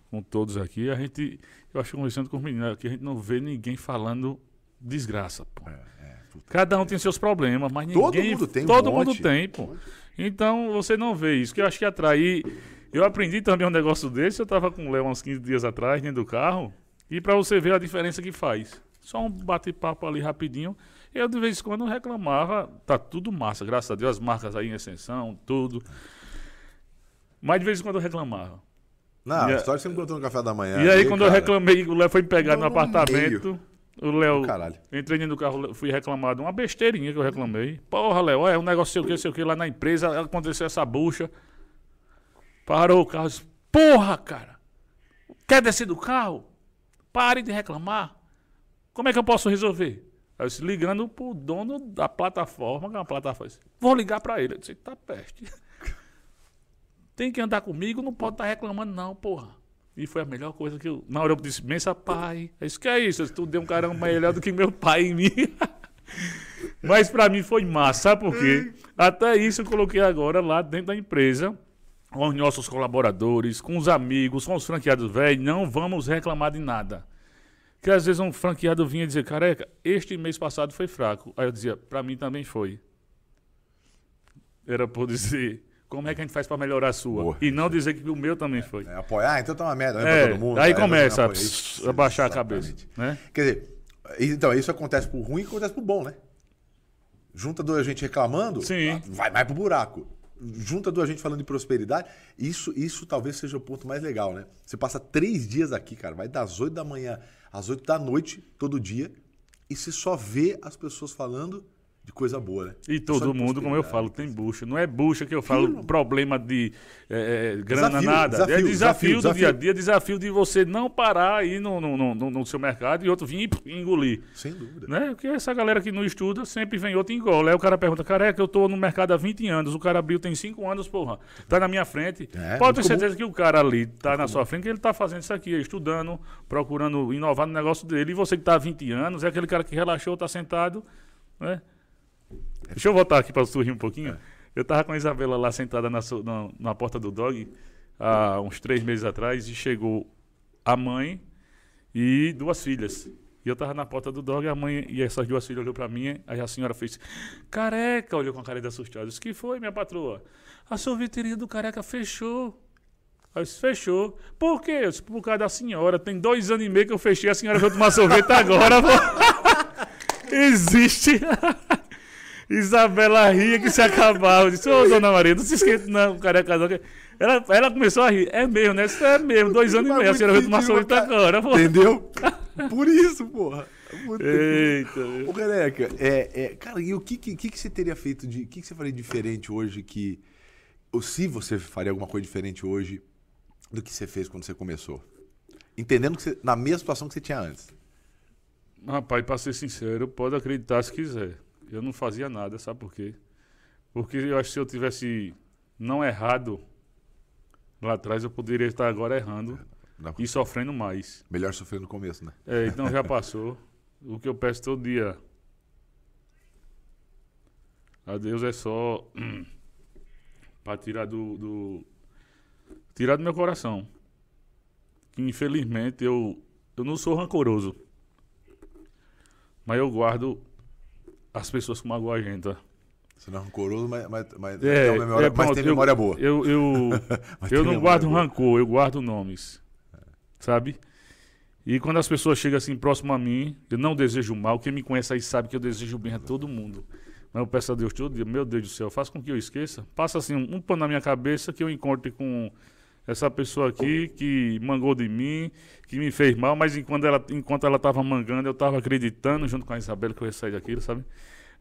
com todos aqui, a gente, eu acho que conversando com os meninos aqui, a gente não vê ninguém falando desgraça, pô. Cada um tem seus problemas, mas Todo ninguém... mundo tem um Todo monte. mundo tem, pô. Então, você não vê isso, que eu acho que atrair... Eu aprendi também um negócio desse, eu tava com o Léo uns 15 dias atrás, dentro do carro, e para você ver a diferença que faz. Só um bate-papo ali rapidinho. Eu, de vez em quando, reclamava, tá tudo massa, graças a Deus, as marcas aí em ascensão, tudo. Mas de vez em quando eu reclamava. Não, E a história que você me contou no café da manhã. e aí, ali, quando eu cara, reclamei, o Léo foi me pegar no no apartamento. O Léo, Caralho. entrei dentro do carro, fui reclamado, uma besteirinha que eu reclamei. Porra, Léo, é um negócio sei o que, sei o que, lá na empresa, aconteceu essa bucha. Parou o carro, disse, porra, cara, quer descer do carro? Pare de reclamar. Como é que eu posso resolver? Aí eu disse, ligando pro dono da plataforma, que é uma plataforma. disse, Vou ligar pra ele. Eu disse, tá peste. Tem que andar comigo, não pode estar reclamando, não, porra. E foi a melhor coisa que eu. Na hora eu disse, bença pai. É isso que é isso. Eu estudei um caramba melhor do que meu pai em mim. Mas pra mim foi massa, sabe por quê? Até isso eu coloquei agora lá dentro da empresa, com os nossos colaboradores, com os amigos, com os franqueados velhos, não vamos reclamar de nada. Que às vezes um franqueado vinha dizer, careca, este mês passado foi fraco. Aí eu dizia, pra mim também foi. Era por dizer, como é que a gente faz pra melhorar a sua? Boa. E não dizer que o meu também foi. É, apoiar, então tá uma merda, né, É, todo mundo. aí tá? começa a, pss, a baixar a cabeça. Né? Quer dizer, então, isso acontece pro ruim e acontece pro bom, né? Junta do a gente reclamando, Sim. vai mais pro buraco. Junta a gente falando de prosperidade, isso, isso talvez seja o ponto mais legal, né? Você passa três dias aqui, cara, vai das 8 da manhã às 8 da noite, todo dia, e você só vê as pessoas falando de coisa boa, né? E Só todo mundo, como eu falo, tem bucha. Não é bucha que eu falo, problema de é, é, grana, Desafio, nada. desafio, é desafio, desafio, do dia a dia, desafio de você não parar aí no, no, no, no- seu mercado e outro vir e engolir. Sem dúvida. Né? Porque essa galera que não estuda sempre vem outro e engole. Aí o cara pergunta, careca, eu tô no mercado há 20 anos, o cara abriu tem 5 anos, porra. Tá na minha frente. É, Pode ter muito certeza que o cara ali tá na sua frente, que ele tá fazendo isso aqui, estudando, procurando inovar no negócio dele. E você que tá há 20 anos, é aquele cara que relaxou, tá sentado, né? Deixa eu voltar aqui para sorrir um pouquinho. Eu tava com a Isabela lá sentada na, na, na porta do dog há uns três meses atrás e chegou a mãe e duas filhas. E eu tava na porta do dog, a mãe e essas duas filhas olhou para mim, aí a senhora fez careca, olhou com a cara de assustada. Disse, que foi, minha patroa? A sorveteria do careca fechou. Aí eu disse, fechou. Por quê? Eu disse, por causa da senhora. Tem dois anos e meio que eu fechei, a senhora veio tomar sorvete agora. Existe. Isabela ria que se acabava. Eu disse, ô dona Maria, não se esqueça, não, careca não. Ela, ela começou a rir. É mesmo, né? Isso é mesmo, dois anos e meio. A senhora veio tomar sorvete agora. pô. Entendeu? Por isso, porra. Muito Eita. Ô, Careca, é, é, cara, e o que, que, que você teria feito de. O que, que você faria diferente hoje que. Ou se você faria alguma coisa diferente hoje do que você fez quando você começou? Entendendo que você, na mesma situação que você tinha antes. Rapaz, pra ser sincero, pode acreditar se quiser. Eu não fazia nada, sabe por quê? Porque eu acho que se eu tivesse não errado lá atrás, eu poderia estar agora errando Não, e sofrendo mais. Melhor sofrer no começo, né? É, então já passou. O que eu peço todo dia a Deus é só hum, para tirar do, do tirar do meu coração. Que infelizmente eu eu não sou rancoroso. Mas eu guardo as pessoas que magoam a gente. tá? Você não é rancoroso, mas, mas, mas, É, tem, uma memória, é, mas pronto, tem eu- memória boa. Eu, eu, Mas eu tem não guardo boa. rancor, eu guardo nomes. Sabe? E quando as pessoas chegam assim próximo a mim, eu não desejo mal. Quem me conhece aí sabe que eu desejo bem a todo mundo. Mas eu peço a Deus todo dia, meu Deus do céu, faça com que eu esqueça. Passa assim um, um pano na minha cabeça que eu encontre com essa pessoa aqui que mangou de mim, que me fez mal, mas enquanto ela enquanto ela estava mangando, eu estava acreditando junto com a Isabela que eu ia sair daquilo, sabe?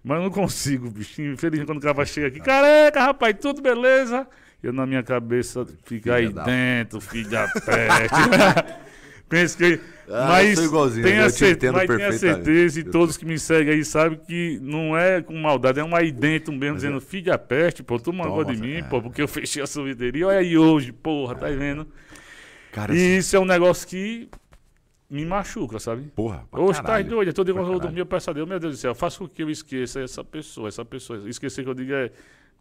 Mas eu não consigo, bichinho. Infelizmente, quando o cara chega aqui, careca, rapaz, tudo beleza? Eu na minha cabeça fica aí da- dentro, filho da peste. Penso que. Ah, mas tenha, entendo mas tenha certeza, e todos que me seguem aí sabem que não é com maldade, é um aí dentro mesmo, dizendo, filho da peste, pô, tu mangou Toma, de mim, é. pô, porque eu fechei a sorveteria, olha aí hoje, porra, tá vendo? Cara, E isso é um negócio que me machuca, sabe? porra, pra Hoje tá doido, todo dia quando eu dormir, eu peço a Deus, meu Deus do céu, faça com que eu esqueça essa pessoa, essa pessoa. Esquecer que eu digo é.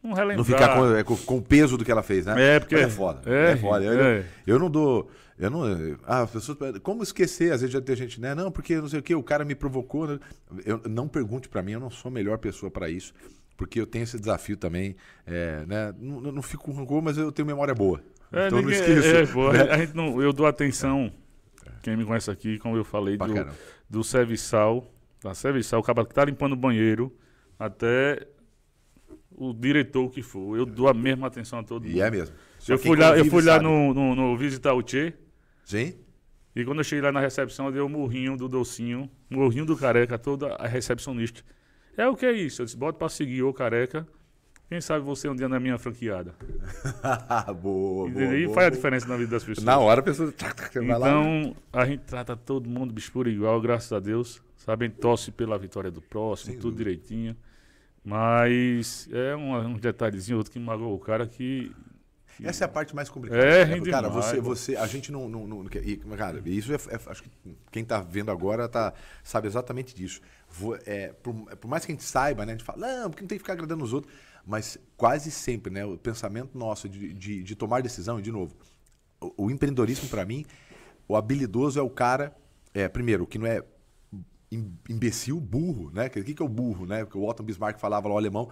Não relembrar. Não ficar com, é, com, o peso do que ela fez, né? É, porque- Mas é foda. é, É, foda. Eu, é. eu não dou. Eu não. Ah, as pessoas. Como esquecer? Às vezes já tem gente, né? Não, porque não sei o que, o cara me provocou. né? Eu, não pergunte pra mim, eu não sou a melhor pessoa pra isso. Porque eu tenho esse desafio também. É, né? Não, não fico com rancor, mas eu tenho memória boa. É, então eu não ninguém- esqueço. é, pô, né? a gente não, eu dou atenção. Quem me conhece aqui, como eu falei, Pra do, caramba. do serviçal, da serviçal, o cara que tá limpando o banheiro, até o diretor que for. Eu dou a mesma atenção a todo mundo. E é mesmo. Só eu fui lá, eu fui lá sabe. no, no, no visitar o Tchê. Sim? E quando eu cheguei lá na recepção, eu dei o murrinho do docinho, murrinho do careca, toda a recepcionista. É o que é isso? Eu disse, bota pra seguir o careca. Quem sabe você um dia na minha franqueada. boa, boa, e boa, faz a boa. diferença na vida das pessoas. Na hora a pessoa. lá, né? Então, a gente trata todo mundo bicho por igual, graças a Deus. Sabe, a gente torce pela vitória do próximo, Sem tudo dúvida. direitinho. Mas é um, um detalhezinho outro que magoou o cara que. Essa é a parte mais complicada. É, né? cara, demais, você, você, a gente não, não, não- e, cara, isso é, é- acho que quem tá vendo agora tá, sabe exatamente disso. É, por, por mais que a gente saiba, né, a gente fala, não, porque não tem que ficar agradando os outros, mas quase sempre, né, o pensamento nosso de, de, de tomar decisão, e de novo, o, o empreendedorismo para mim, o habilidoso é o cara é, primeiro, que não é imbecil, burro, né? O que, que é o burro, né? Porque o Otto Bismarck falava lá, o alemão,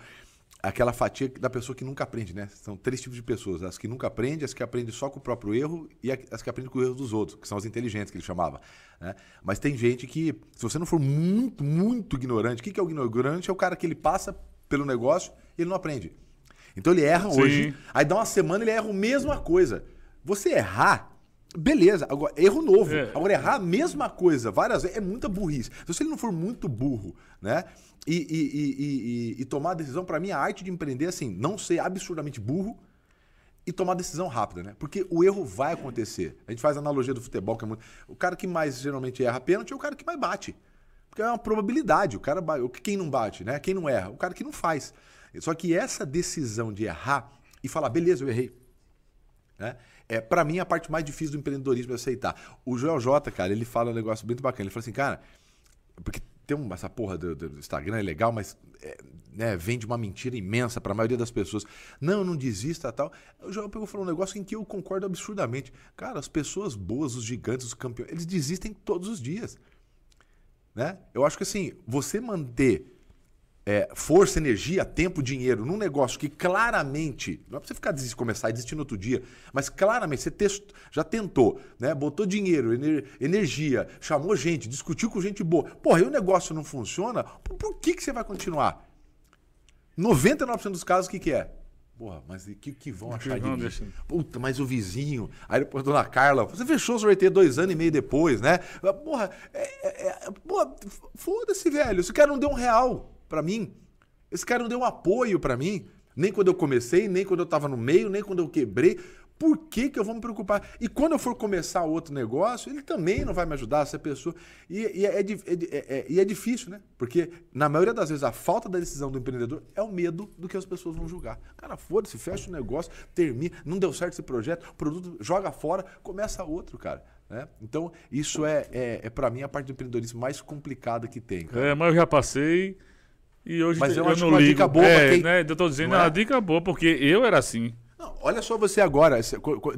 aquela fatia da pessoa que nunca aprende, né? São três tipos de pessoas: as que nunca aprendem, as que aprendem só com o próprio erro e as que aprendem com o erro dos outros, que são as inteligentes que ele chamava. né? Mas tem gente que, se você não for muito, muito ignorante, o que, que é o ignorante? É o cara que ele passa pelo negócio e ele não aprende. Então ele erra Sim. hoje, aí dá uma semana ele erra a mesma coisa. Você errar, beleza, agora erro novo. É. Agora errar a mesma coisa várias vezes é muita burrice. Se ele não for muito burro, né? E, e- e- e- tomar a decisão, pra mim, a arte de empreender, assim, não ser absurdamente burro e tomar decisão rápida, né? Porque o erro vai acontecer. A gente faz a analogia do futebol, que é muito. O cara que mais geralmente erra pênalti é o cara que mais bate. Porque é uma probabilidade. O cara Quem não bate, né? Quem não erra? O cara que não faz. Só que essa decisão de errar e falar, beleza, eu errei. Né? É, para mim, a parte mais difícil do empreendedorismo é aceitar. O Joel J, cara, ele fala um negócio muito bacana. Ele fala assim, cara, porque tem um- essa porra do, do Instagram, é legal, mas é, né, vende uma mentira imensa para a maioria das pessoas. Não, não desista tal. O Joel pegou falou um negócio em que eu concordo absurdamente. Cara, as pessoas boas, os gigantes, os campeões, eles desistem todos os dias. Né? Eu acho que assim, você manter é, força, energia, tempo, dinheiro num negócio que claramente, não é pra você ficar desistir, começar e desistir no outro dia, mas claramente você test- já tentou, né? Botou dinheiro, ener- energia, chamou gente, discutiu com gente boa. Porra, e o negócio não funciona, por, por que, que você vai continuar? 99% dos casos, o que, que é? Porra, mas o que, que vão achar de vão mim? deixar? Puta, mas o vizinho. Aí depois a dona Carla, você fechou o sorteio dois anos e meio depois, né? Porra, é, é, é, porra, foda-se, velho. Esse cara não deu um real pra mim. Esse cara não deu um apoio pra mim. Nem quando eu comecei, nem quando eu tava no meio, nem quando eu quebrei. Por que, que eu vou me preocupar? E quando eu for começar outro negócio, ele também não vai me ajudar, essa pessoa. E, e é, é é- é- e é difícil, né? Porque, na maioria das vezes, a falta da decisão do empreendedor é o medo do que as pessoas vão julgar. Cara, foda-se, fecha o negócio, termina, não deu certo esse projeto, produto joga fora, começa outro, cara. Né? Então, isso é, é, é para mim, a parte do empreendedorismo mais complicada que tem. Cara. É, mas eu já passei e hoje Mas eu eu, acho não uma ligo. dica boa é, quem- né? Eu tô dizendo, é é? uma dica boa, porque eu era assim. Não, olha só você agora,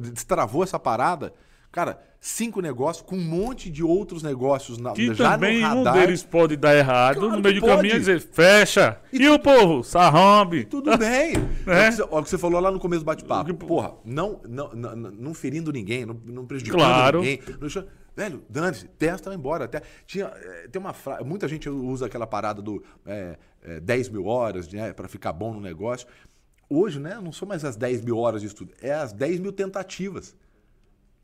destravou essa parada. Cara, cinco negócios com um monte de outros negócios na, Que já também no um radar. deles pode dar errado Claro no meio do caminho e dizer, fecha. E, o povo? Sarrambe. Tudo bem. É. É o que você- falou lá no começo do bate-papo. Porra, não, não, não, não ferindo ninguém, não, não prejudicando Claro. ninguém. Não Velho, dane-se, testa vai embora. Até, tinha, eh, tem uma frase, muita gente usa aquela parada do é, é, 10 mil horas né, para ficar bom no negócio. Hoje, né, não são mais as 10 mil horas de estudo, é as 10 mil tentativas.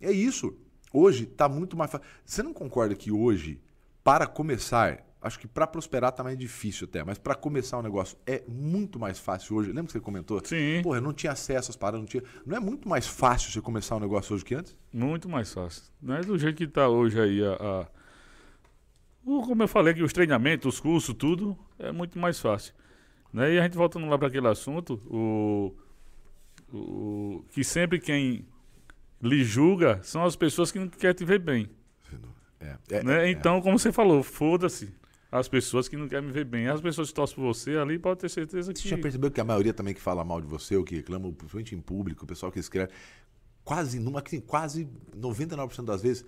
É isso. Hoje está muito mais fácil. Você não concorda que hoje, para começar, acho que para prosperar tá mais difícil até, mas para começar um negócio é muito mais fácil hoje. Lembra que você comentou? Sim. Porra, não tinha acesso às paradas, não tinha. Não é muito mais fácil você começar um negócio hoje que antes? Muito mais fácil. Não é do jeito que tá hoje aí a... a- o- como eu falei que os treinamentos, os cursos, tudo é muito mais fácil. Né? E a gente voltando lá para aquele assunto, o, o que sempre quem lhe julga são as pessoas que não querem te ver bem. É. é, né? é. Então, como você falou, foda-se as pessoas que não querem me ver bem. As pessoas que torcem por você ali, pode ter certeza Você que. já percebeu que a maioria também que fala mal de você, ou que reclama, principalmente em público, o pessoal que escreve, quase, numa, assim, quase 99% das vezes,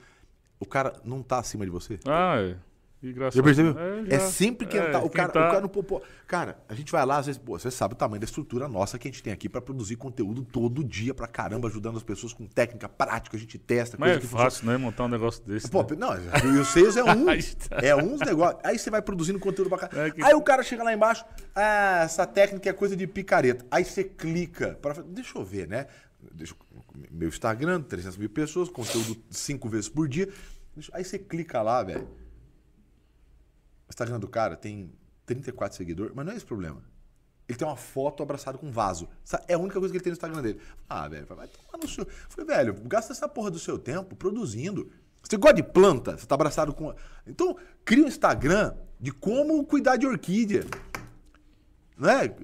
o cara não tá acima de você. Ah, é. E graças Já percebeu? É, É, sempre quem É, tá. O quem cara, tá- o cara não popô. Cara, a gente vai lá, às vezes, pô, você sabe o tamanho da estrutura nossa que a gente tem aqui pra produzir conteúdo todo dia pra caramba, ajudando as pessoas com técnica prática, a gente testa, Mas é que funciona. fácil, né? Montar um negócio desse. Pô, né? não, e o Sales é um. Aí está. é uns negócios. Aí você vai produzindo conteúdo pra caramba. É que- Aí o cara chega lá embaixo, ah, essa técnica é coisa de picareta. Aí você clica. Pra... Deixa eu ver, né? Deixa eu- Meu Instagram, 300 mil pessoas, conteúdo cinco vezes por dia. Aí você clica lá, velho. O Instagram do cara tem 34 seguidores, mas não é esse o problema. Ele tem uma foto abraçado com um vaso. É a única coisa que ele tem no Instagram dele. Ah, velho, vai tomar no seu. Eu Falei, velho, gasta essa porra do seu tempo produzindo. Você gosta de planta? Você tá abraçado com. Então, cria um Instagram de como cuidar de orquídea. Né?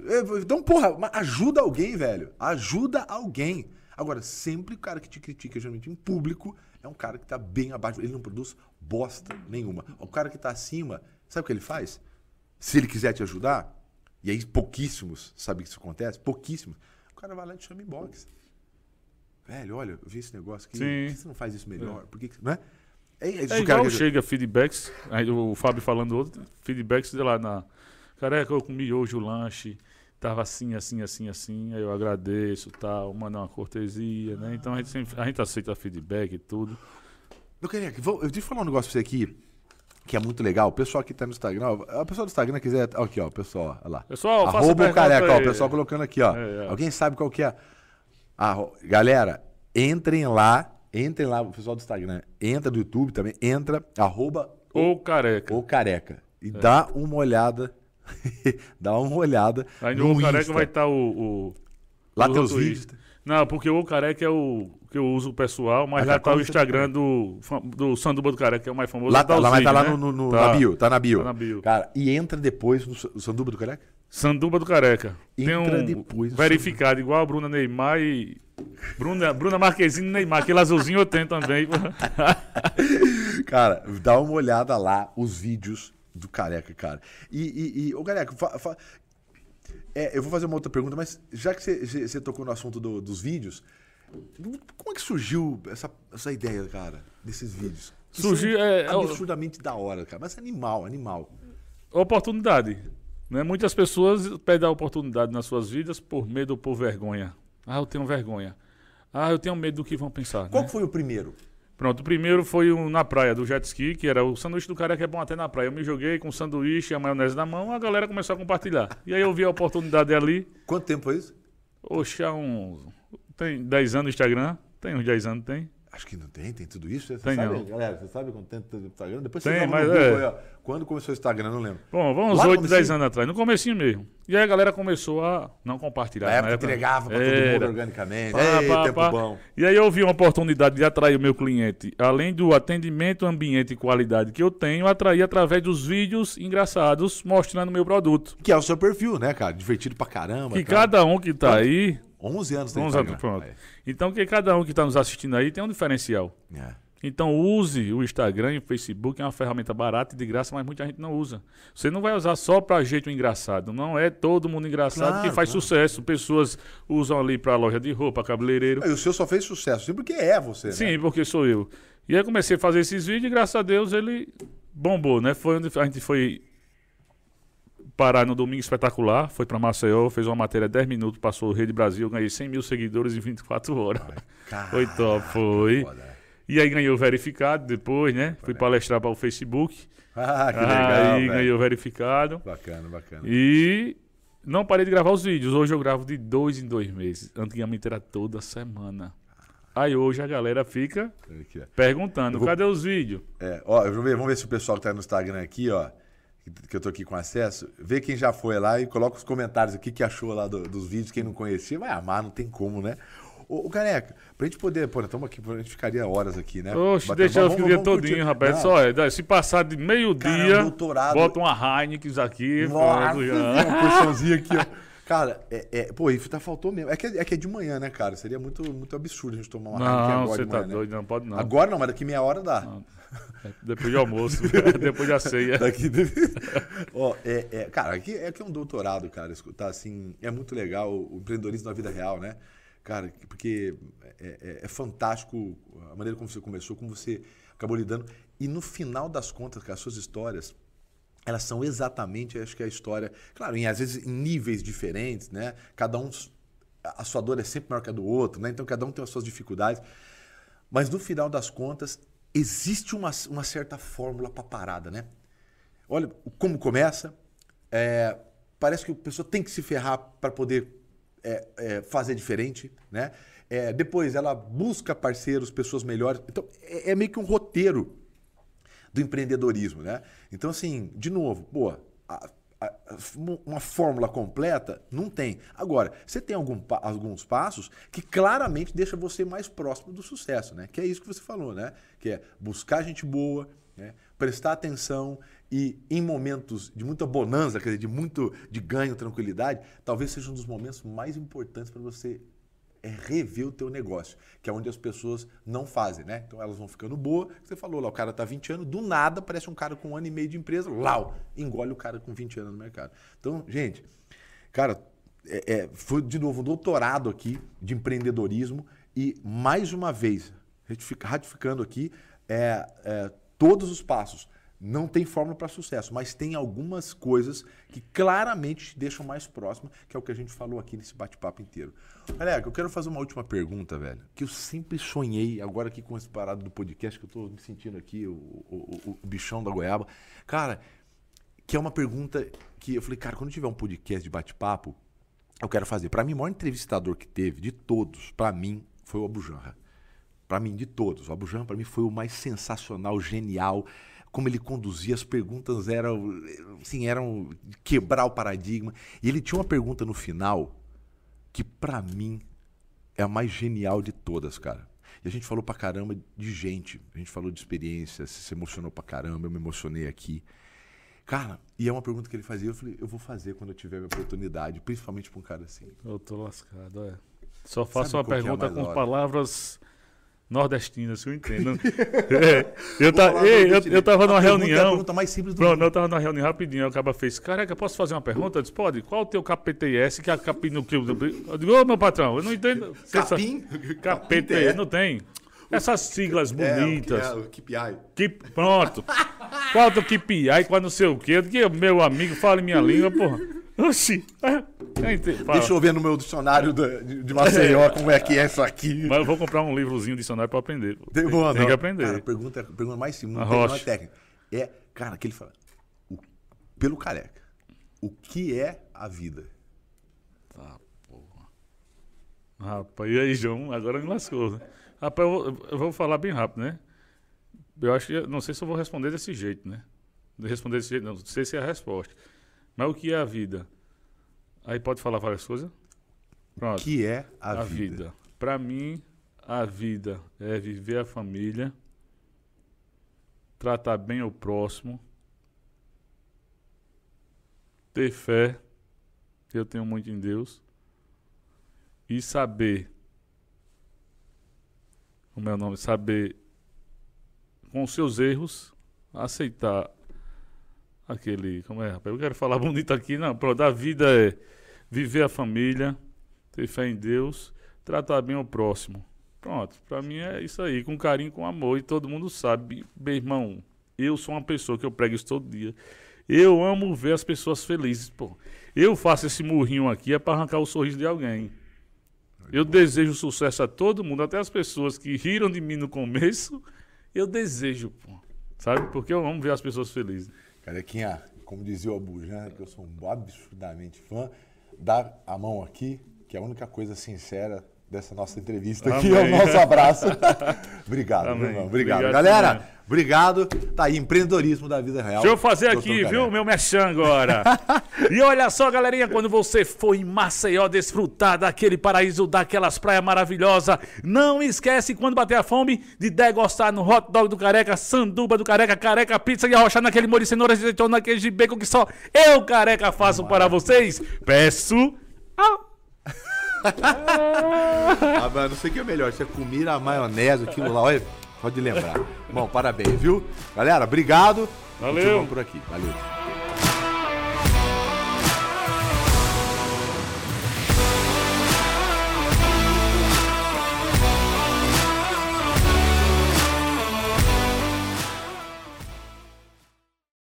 Então, porra, ajuda alguém, velho. Ajuda alguém. Agora, sempre o cara que te critica, geralmente em público, é um cara que tá bem abaixo. Ele não produz bosta nenhuma. O cara que tá acima, sabe o que ele faz? Se ele quiser te ajudar, e aí pouquíssimos sabem que isso acontece, pouquíssimos, o cara vai lá e te chama em box. Velho, olha, eu vi esse negócio aqui, Sim. por que você não faz isso melhor? Por que que- né? É, é, É igual chega feedbacks, aí o Fábio falando outro, feedbacks de lá na. Careca, eu comi hoje o lanche, tava assim, assim, assim, assim, aí eu agradeço, tal, mandar uma cortesia, né? Então a gente, sempre, a gente aceita feedback e tudo. Meu careca, vou, eu eu falar um negócio pra você aqui, que é muito legal. O pessoal que tá no Instagram, ó, o pessoal do Instagram quiser. Aqui, ó, o pessoal, olha lá. Pessoal, Arroba o careca, ó, o pessoal colocando aqui, ó. É, é. Alguém sabe qual que é? Ah, galera, entrem lá, entrem lá, o pessoal do Instagram, entra do YouTube também, entra, arroba Ou careca. o careca. E dá uma olhada, dá uma olhada Aí no no careca vai estar o, o. Lá o tem os vídeos. Não, porque o careca é o que eu uso pessoal, mas lá tá, tá o Instagram do, do Sanduba do Careca, que é o mais famoso. Lá, tá tá, lá, mas tá lá vídeos, no, né? no- Tá. na bio, tá na bio. Tá na bio. Cara, e entra depois no Sa- Sanduba do Careca? Sanduba do Careca. Entra um depois do verificado, igual a Bruna Neymar e. Bruna, Bruna Marquezine e Neymar. Aquele azulzinho eu tenho também. Cara, dá uma olhada lá, os vídeos do Careca, cara. E, e, e ô Careca, fa- fa- é, eu vou fazer uma outra pergunta, mas já que você- tocou no assunto do- dos vídeos, como é que surgiu essa, essa ideia, cara, desses vídeos? Que Surgiu, é, é absurdamente da hora, cara. Mas animal, animal. oportunidade. Né? Muitas pessoas pedem a oportunidade nas suas vidas por medo ou por vergonha. Ah, eu tenho vergonha. Ah, eu tenho medo do que vão pensar. Qual né? foi o primeiro? Pronto, o primeiro foi um na praia do jet ski, que era o sanduíche do cara que é bom até na praia. Eu me joguei com o sanduíche e a maionese na mão, a galera começou a compartilhar. E aí eu vi a oportunidade ali. Quanto tempo foi isso? Oxe, há uns. Tem 10 anos no Instagram? Tem uns 10 anos, tem. Acho que não tem, tem tudo isso. Você Tem sabe, não. galera, você sabe quanto tempo tem o Instagram? Depois Tem, você mas Google é. aí. Quando começou o Instagram, não lembro. Bom, vamos no 8, 10 comecinho? anos atrás, no comecinho mesmo. E aí a galera começou a não compartilhar. Na época entregava pra todo mundo organicamente. Pá, Ei, pá, tempo pá. bom. E aí eu vi uma oportunidade de atrair o meu cliente, além do atendimento, ambiente e qualidade que eu tenho, atrair através dos vídeos engraçados mostrando o meu produto. Que é o seu perfil, né, cara? Divertido pra caramba. Que tal. cada um que tá aí. 11 anos tem 11 anos, Instagram. pronto. Então que cada um que tá nos assistindo aí tem um diferencial. É. Então use o Instagram e o Facebook, é uma ferramenta barata e de graça, mas muita gente não usa. Você não vai usar só para jeito engraçado. Não é todo mundo engraçado Claro, que faz claro. sucesso. Pessoas usam ali para loja de roupa, cabeleireiro. E o seu só fez sucesso, sim, porque é você, né? Sim, porque sou eu. E aí comecei a fazer esses vídeos e graças a Deus ele bombou, né? Foi onde a gente foi parar no Domingo Espetacular, foi para Maceió, fez uma matéria 10 minutos, passou Rede Brasil, ganhei 100 mil seguidores em 24 horas. Caraca, Foi top, foi. né? E aí ganhei o verificado depois, né? Fui palestrar para o Facebook. Ah, que legal, aí ganhei o verificado. Bacana, bacana. E não parei de gravar os vídeos. Hoje eu gravo de dois em dois meses. Antigamente era toda semana. Aí hoje a galera fica perguntando, vou- cadê os vídeos? É, ó, vamos ver, vamos ver se o pessoal que tá no Instagram aqui, ó, que- eu tô aqui com acesso, vê quem já foi lá e coloca os comentários aqui que achou lá do- dos vídeos, quem não conhecia, vai amar, não tem como, né? Ô, ô, Careca, pra gente poder, pô, estamos aqui, a gente ficaria horas aqui, né? Oxe, deixa eu ficar todinho, rapaz. Não, Só é, se passar de meio-dia, um doutorado. bota uma Heineken aqui. Nossa, pronto, já. uma porçãozinha aqui, ó. Cara, é, é, pô, isso tá faltou mesmo. É que, é que é de manhã, né, cara? Seria muito, muito absurdo a gente tomar uma Heineken Não, agora você de tá manhã, né? doido, não pode não. Agora não, mas daqui meia hora dá. É, Depois de almoço, depois da ceia. Daqui. Ó, é, é, cara, aqui é que é um doutorado, cara. Escutar assim, é muito legal o empreendedorismo na vida real, né? Cara, porque é, é- é fantástico a maneira como você começou, como você acabou lidando. E no final das contas, cara, as suas histórias, elas são exatamente, acho que a história, claro, em, às vezes em níveis diferentes, né? Cada um, a sua dor é sempre maior que a do outro, né? Então cada um tem as suas dificuldades. Mas no final das contas, existe uma, uma certa fórmula para parada, né? Olha como começa. é, parece que a pessoa tem que se ferrar para poder é, é, fazer diferente, né? É, depois ela busca parceiros, pessoas melhores. Então é, é meio que um roteiro do empreendedorismo, né? Então assim, de novo, boa, a- uma fórmula completa não tem. Agora, você tem algum alguns passos que claramente deixa você mais próximo do sucesso, né? Que é isso que você falou, né? Que é buscar gente boa, né? prestar atenção e em momentos de muita bonança, quer dizer, de muito de ganho, tranquilidade, talvez seja um dos momentos mais importantes para você é rever o teu negócio, que é onde as pessoas não fazem, né? Então elas vão ficando boa. Você falou lá, o cara tá 20 anos, do nada parece um cara com um ano e meio de empresa, lau, engole o cara com 20 anos no mercado. Então, gente, cara, é- é, foi de novo um doutorado aqui de empreendedorismo e mais uma vez, ratific- ratificando aqui, é, é, todos os passos. Não tem fórmula para sucesso, mas tem algumas coisas que claramente te deixam mais próximo, que é o que a gente falou aqui nesse bate-papo inteiro. Galera, eu quero fazer uma última pergunta, velho, que eu sempre sonhei, agora aqui com esse parado do podcast, que eu tô me sentindo aqui, o, o, o, bichão da goiaba. Cara, que é uma pergunta que eu falei, cara, quando tiver um podcast de bate-papo, eu quero fazer. Para mim, o maior entrevistador que teve, de todos, para mim, foi o Abu Janra. Para mim, de todos. O Abu Janra, para mim, foi o mais sensacional, genial. Como ele conduzia, as perguntas eram, assim, eram quebrar o paradigma. E ele tinha uma pergunta no final que, para mim, é a mais genial de todas, cara. E a gente falou pra caramba de gente. A gente falou de experiência, se emocionou pra caramba, eu me emocionei aqui. Cara, e é uma pergunta que ele fazia, eu falei, eu vou fazer quando eu tiver minha oportunidade, principalmente pra um cara assim. Eu tô lascado, é. Só faço Sabe uma é pergunta mais com hora? palavras nordestinas, que eu entendo. É, eu, tá, ei, eu, eu tava numa pergunta É a reunião. pergunta mais simples do Pronto, mundo. eu tava numa reunião rapidinho, o cara fez, careca, posso fazer uma pergunta? Eu disse, pode, qual o teu KPTS, que é a capim no que Eu digo, ô meu patrão, eu não entendo. Capim? KPTS, não tem. Essas siglas bonitas. o KPI. Que, pronto. Qual do KPI, qual não sei o quê. Que meu amigo fala em minha língua, porra. Oxi. É. Deixa eu ver no meu dicionário de, de Maceió como é que é isso aqui. Mas eu vou comprar um livrozinho dicionário pra aprender. Tem, boa, tem que aprender. Cara, a pergunta, pergunta mais simples, não, tem, é técnica. É, cara, que ele fala, o- pelo careca, o que é a vida? Tá, porra. Rapaz, e aí, João? Agora me lascou. né? Rapaz, eu vou, eu vou falar bem rápido, né? Eu acho que. Não sei se eu vou responder desse jeito, né? Responder desse jeito, não. Não sei se é a resposta. Mas o que é a vida? Aí pode falar várias coisas? O Pronto. que é a, a vida? vida. Para mim, a vida é viver a família, tratar bem o próximo, ter fé, eu tenho muito em Deus, e saber, como é o nome? Saber, com os seus erros, aceitar aquele. Como é, rapaz? Eu quero falar bonito aqui, não. Pronto, a vida é viver a família, ter fé em Deus, tratar bem o próximo. Pronto, pra mim é isso aí, com carinho, com amor, e todo mundo sabe, meu irmão, eu sou uma pessoa que eu prego isso todo dia. Eu amo ver as pessoas felizes, pô. Eu faço esse murrinho aqui é pra arrancar o sorriso de alguém. Eu desejo sucesso a todo mundo, até as pessoas que riram de mim no começo, eu desejo, pô. Sabe? Porque eu amo ver as pessoas felizes. Carequinha, como dizia o Abujan, que eu sou um absurdamente fã, dá a mão aqui, que é a única coisa sincera dessa nossa entrevista aqui, é o Amém. nosso abraço. obrigado, meu Amém. irmão. Obrigado. Obrigado Galera, também. obrigado. Tá aí, empreendedorismo da vida real. Deixa eu fazer Doutor aqui, Careca. viu, meu mechan agora. e olha só, galerinha, quando você for em Maceió desfrutar daquele paraíso, daquelas praias maravilhosas, não esquece, quando bater a fome, de degostar no hot dog do Careca, sanduba do Careca, Careca Pizza e arrochar naquele molho de cenoura, azeitona, queijo de bacon que só eu, Careca, faço para vocês. Peço... Au. Ah, mas não sei o que é melhor, se é comida, a maionese, aquilo lá, olha, pode lembrar. Bom, parabéns, viu? Galera, obrigado. Valeu. Continuamos por aqui. Valeu.